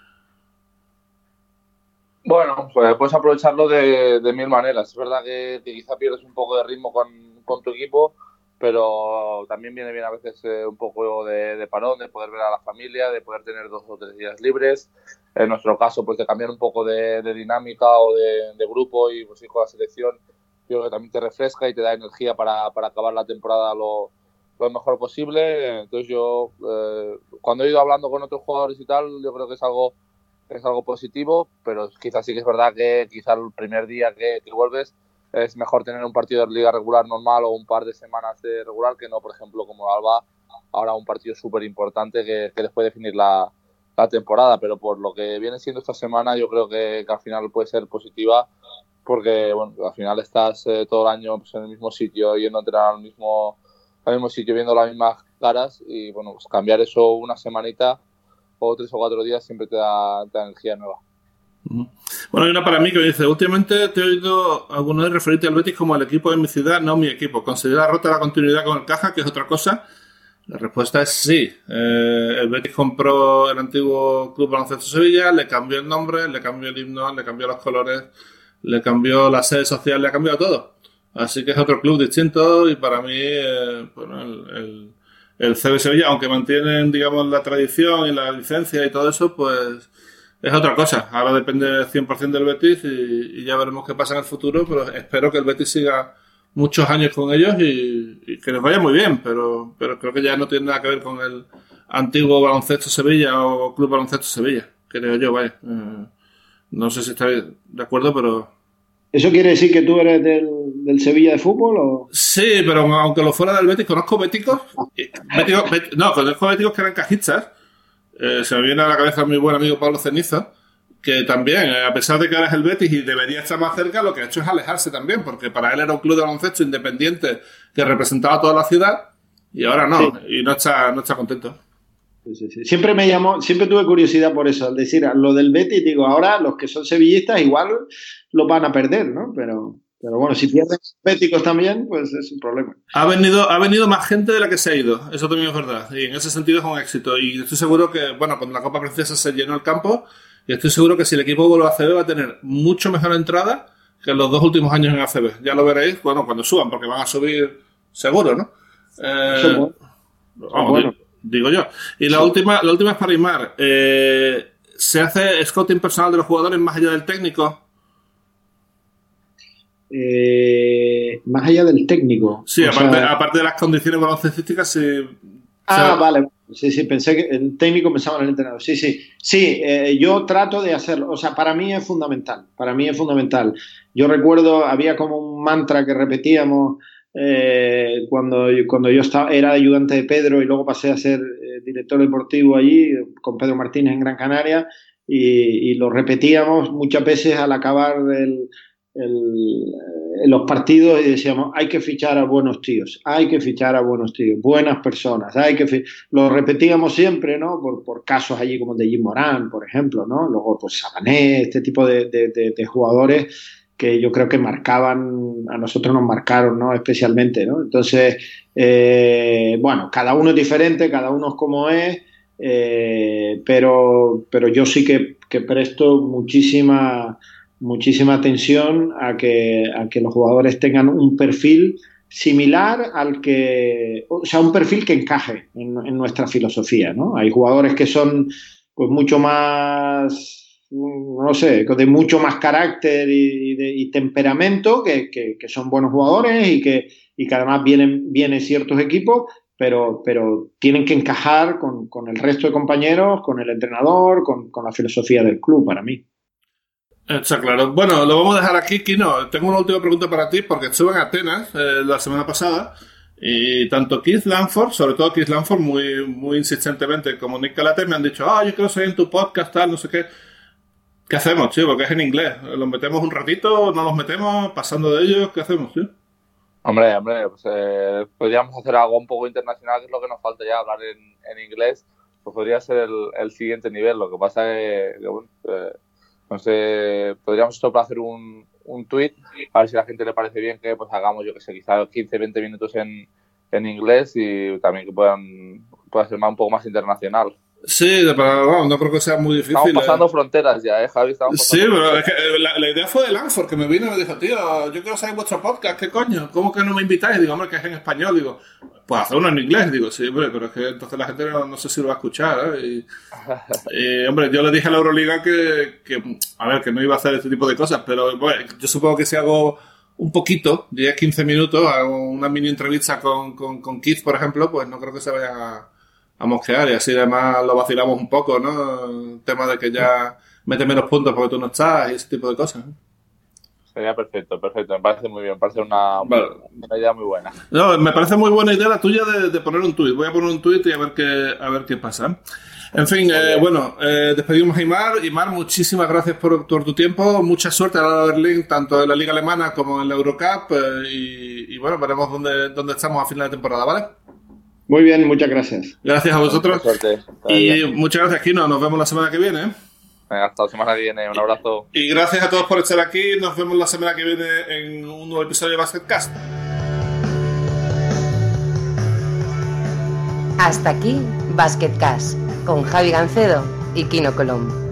Bueno, pues puedes aprovecharlo de, mil maneras. Es verdad que, quizá pierdes un poco de ritmo con tu equipo, pero también viene bien a veces eh, un poco de, parón, de poder ver a la familia, de poder tener dos o tres días libres. En nuestro caso, pues de cambiar un poco de, dinámica o de, grupo y pues ir con la selección, creo que también te refresca y te da energía para, para acabar la temporada lo, lo mejor posible. Entonces yo, eh, cuando he ido hablando con otros jugadores y tal, yo creo que es algo es algo positivo, pero quizás sí que es verdad que quizás el primer día que, que vuelves es mejor tener un partido de liga regular normal o un par de semanas de regular que no, por ejemplo, como Alba, ahora un partido súper importante que, que, les puede definir la, la, temporada. Pero por lo que viene siendo esta semana, yo creo que, al final puede ser positiva porque bueno, al final estás eh, todo el año pues, en el mismo sitio, yendo a entrenar al mismo, mismo sitio, viendo las mismas caras y bueno, pues cambiar eso una semanita o tres o cuatro días siempre te da, te da energía nueva. Bueno, hay una para mí que me dice, últimamente te he oído alguna vez referirte al Betis como el equipo de mi ciudad, no mi equipo. ¿Considera rota la continuidad con el Caja, que es otra cosa? La respuesta es sí. Eh, el Betis compró el antiguo Club Baloncesto Sevilla, le cambió el nombre, le cambió el himno, le cambió los colores, le cambió la sede social, le ha cambiado todo. Así que es otro club distinto y para mí, eh, bueno, el, el, el CB Sevilla, aunque mantienen, digamos, la tradición y la licencia y todo eso, pues es otra cosa. Ahora depende 100% del Betis y, y, ya veremos qué pasa en el futuro, pero espero que el Betis siga muchos años con ellos y, y, que les vaya muy bien, pero, pero creo que ya no tiene nada que ver con el antiguo baloncesto Sevilla o Club Baloncesto Sevilla, creo yo, vaya. Eh, no sé si estáis de acuerdo, pero... ¿Eso quiere decir que tú eres del, del Sevilla de fútbol? O? Sí, pero aunque lo fuera del Betis, conozco béticos. béticos bet, no, conozco béticos que eran cajistas eh, se me viene a la cabeza mi buen amigo Pablo Ceniza, que también, eh, a pesar de que ahora es el Betis y debería estar más cerca, lo que ha hecho es alejarse también, porque para él era un club de baloncesto independiente que representaba a toda la ciudad y ahora no, sí. y no está, no está contento. Sí, sí, siempre me llamó, siempre tuve curiosidad por eso, al decir lo del Betis, digo, ahora los que son sevillistas igual lo van a perder, ¿no? Pero, pero bueno, si pierden béticos también, pues es un problema. Ha venido, ha venido más gente de la que se ha ido, eso también es verdad. Y en ese sentido es un éxito. Y estoy seguro que, bueno, con la Copa Princesa se llenó el campo. Y estoy seguro que si el equipo vuelve a ACB va a tener mucho mejor entrada que en los dos últimos años en ACB. Ya lo veréis, bueno, cuando suban, porque van a subir seguro, ¿no? Eh, bueno. Vamos, bueno. digo, digo, yo. Y la última, la última es para Imar. Eh, ¿Se hace scouting personal de los jugadores más allá del técnico? Eh, más allá del técnico. Sí, aparte, sea... aparte, de las condiciones baloncestísticas, sí. Ah, se... vale. Sí, sí, pensé que el técnico pensaba en el entrenador. Sí, sí. Sí, eh, yo trato de hacerlo. O sea, para mí es fundamental. Para mí es fundamental. Yo recuerdo, había como un mantra que repetíamos eh, cuando, cuando yo estaba, era ayudante de Pedro y luego pasé a ser eh, director deportivo allí con Pedro Martínez en Gran Canaria y, y lo repetíamos muchas veces al acabar el el, en los partidos y decíamos, hay que fichar a buenos tíos, hay que fichar a buenos tíos, buenas personas, hay que lo repetíamos siempre, ¿no? Por, por, casos allí como de Jim Morán, por ejemplo, ¿no? Luego, pues Sabané, este tipo de, de, jugadores que yo creo que marcaban, a nosotros nos marcaron, ¿no? Especialmente, ¿no? Entonces, eh, bueno, cada uno es diferente, cada uno es como es, eh, pero, pero yo sí que, que presto muchísima muchísima atención a que, a que los jugadores tengan un perfil similar al que, o sea, un perfil que encaje en, nuestra filosofía, ¿no? Hay jugadores que son pues mucho más, no sé, de mucho más carácter y, de, y temperamento, que, que, que, son buenos jugadores y que, y que además vienen, vienen ciertos equipos, pero, pero tienen que encajar con, con, el resto de compañeros, con el entrenador, con, con la filosofía del club, para mí. Está claro. Bueno, lo vamos a dejar aquí, Kino. Tengo una última pregunta para ti, porque estuve en Atenas eh, la semana pasada y tanto Keith Lanford, sobre todo Keith Lanford, muy, muy insistentemente, como Nick Calate, me han dicho, ah, oh, yo quiero salir en tu podcast, tal, no sé qué. ¿Qué hacemos, tío? Porque es en inglés. ¿Los metemos un ratito? ¿No los metemos? ¿Pasando de ellos? ¿Qué hacemos, tío? Hombre, hombre, pues eh, podríamos hacer algo un poco internacional, que es lo que nos falta ya, hablar en, en inglés. Pues podría ser el, siguiente nivel. Lo que pasa es que, eh, entonces, podríamos esto para hacer un, un tweet, a ver si a la gente le parece bien que pues hagamos, yo que sé, quizás 15, 20 minutos en, en inglés y también que puedan pueda ser más, un poco más internacional. Sí, pero bueno, no creo que sea muy difícil. Estamos pasando eh. fronteras ya, ¿eh, Javi? Estamos sí, pero es que eh, la, la, idea fue de Lanford, que me vino y me dijo, tío, yo quiero saber vuestro podcast, ¿qué coño? ¿Cómo que no me invitáis? Digo, hombre, que es en español. Digo, pues hacer uno en inglés. Digo, sí, hombre, pero es que entonces la gente no, no sé si lo va a escuchar. ¿eh? Y, <laughs> hombre, yo le dije a la Euroliga que, que, a ver, que no iba a hacer este tipo de cosas, pero bueno, yo supongo que si hago un poquito, 10, 15 minutos, hago una mini entrevista con, con, con Keith, por ejemplo, pues no creo que se vayan a a mosquear y así además lo vacilamos un poco, ¿no? El tema de que ya mete menos puntos porque tú no estás y ese tipo de cosas. Sería perfecto, perfecto. Me parece muy bien, me parece una, vale. una, idea muy buena. No, me parece muy buena idea la tuya de, de poner un tuit. Voy a poner un tuit y a ver qué, a ver qué pasa. En fin, eh, bueno, eh, despedimos a Imar. Imar, muchísimas gracias por, por tu tiempo. Mucha suerte a la Berlín, tanto en la Liga Alemana como en la Eurocup. Eh, y, y, bueno, veremos dónde, dónde estamos a final de temporada, ¿vale? Muy bien, muchas gracias. Gracias a vosotros. Suerte. Y muchas gracias, Kino. Nos vemos la semana que viene. Venga, hasta la semana que viene. Un abrazo. Y gracias a todos por estar aquí. Nos vemos la semana que viene en un nuevo episodio de Basketcast. Hasta aquí Basketcast con Javi Gancedo y Kino Colombo.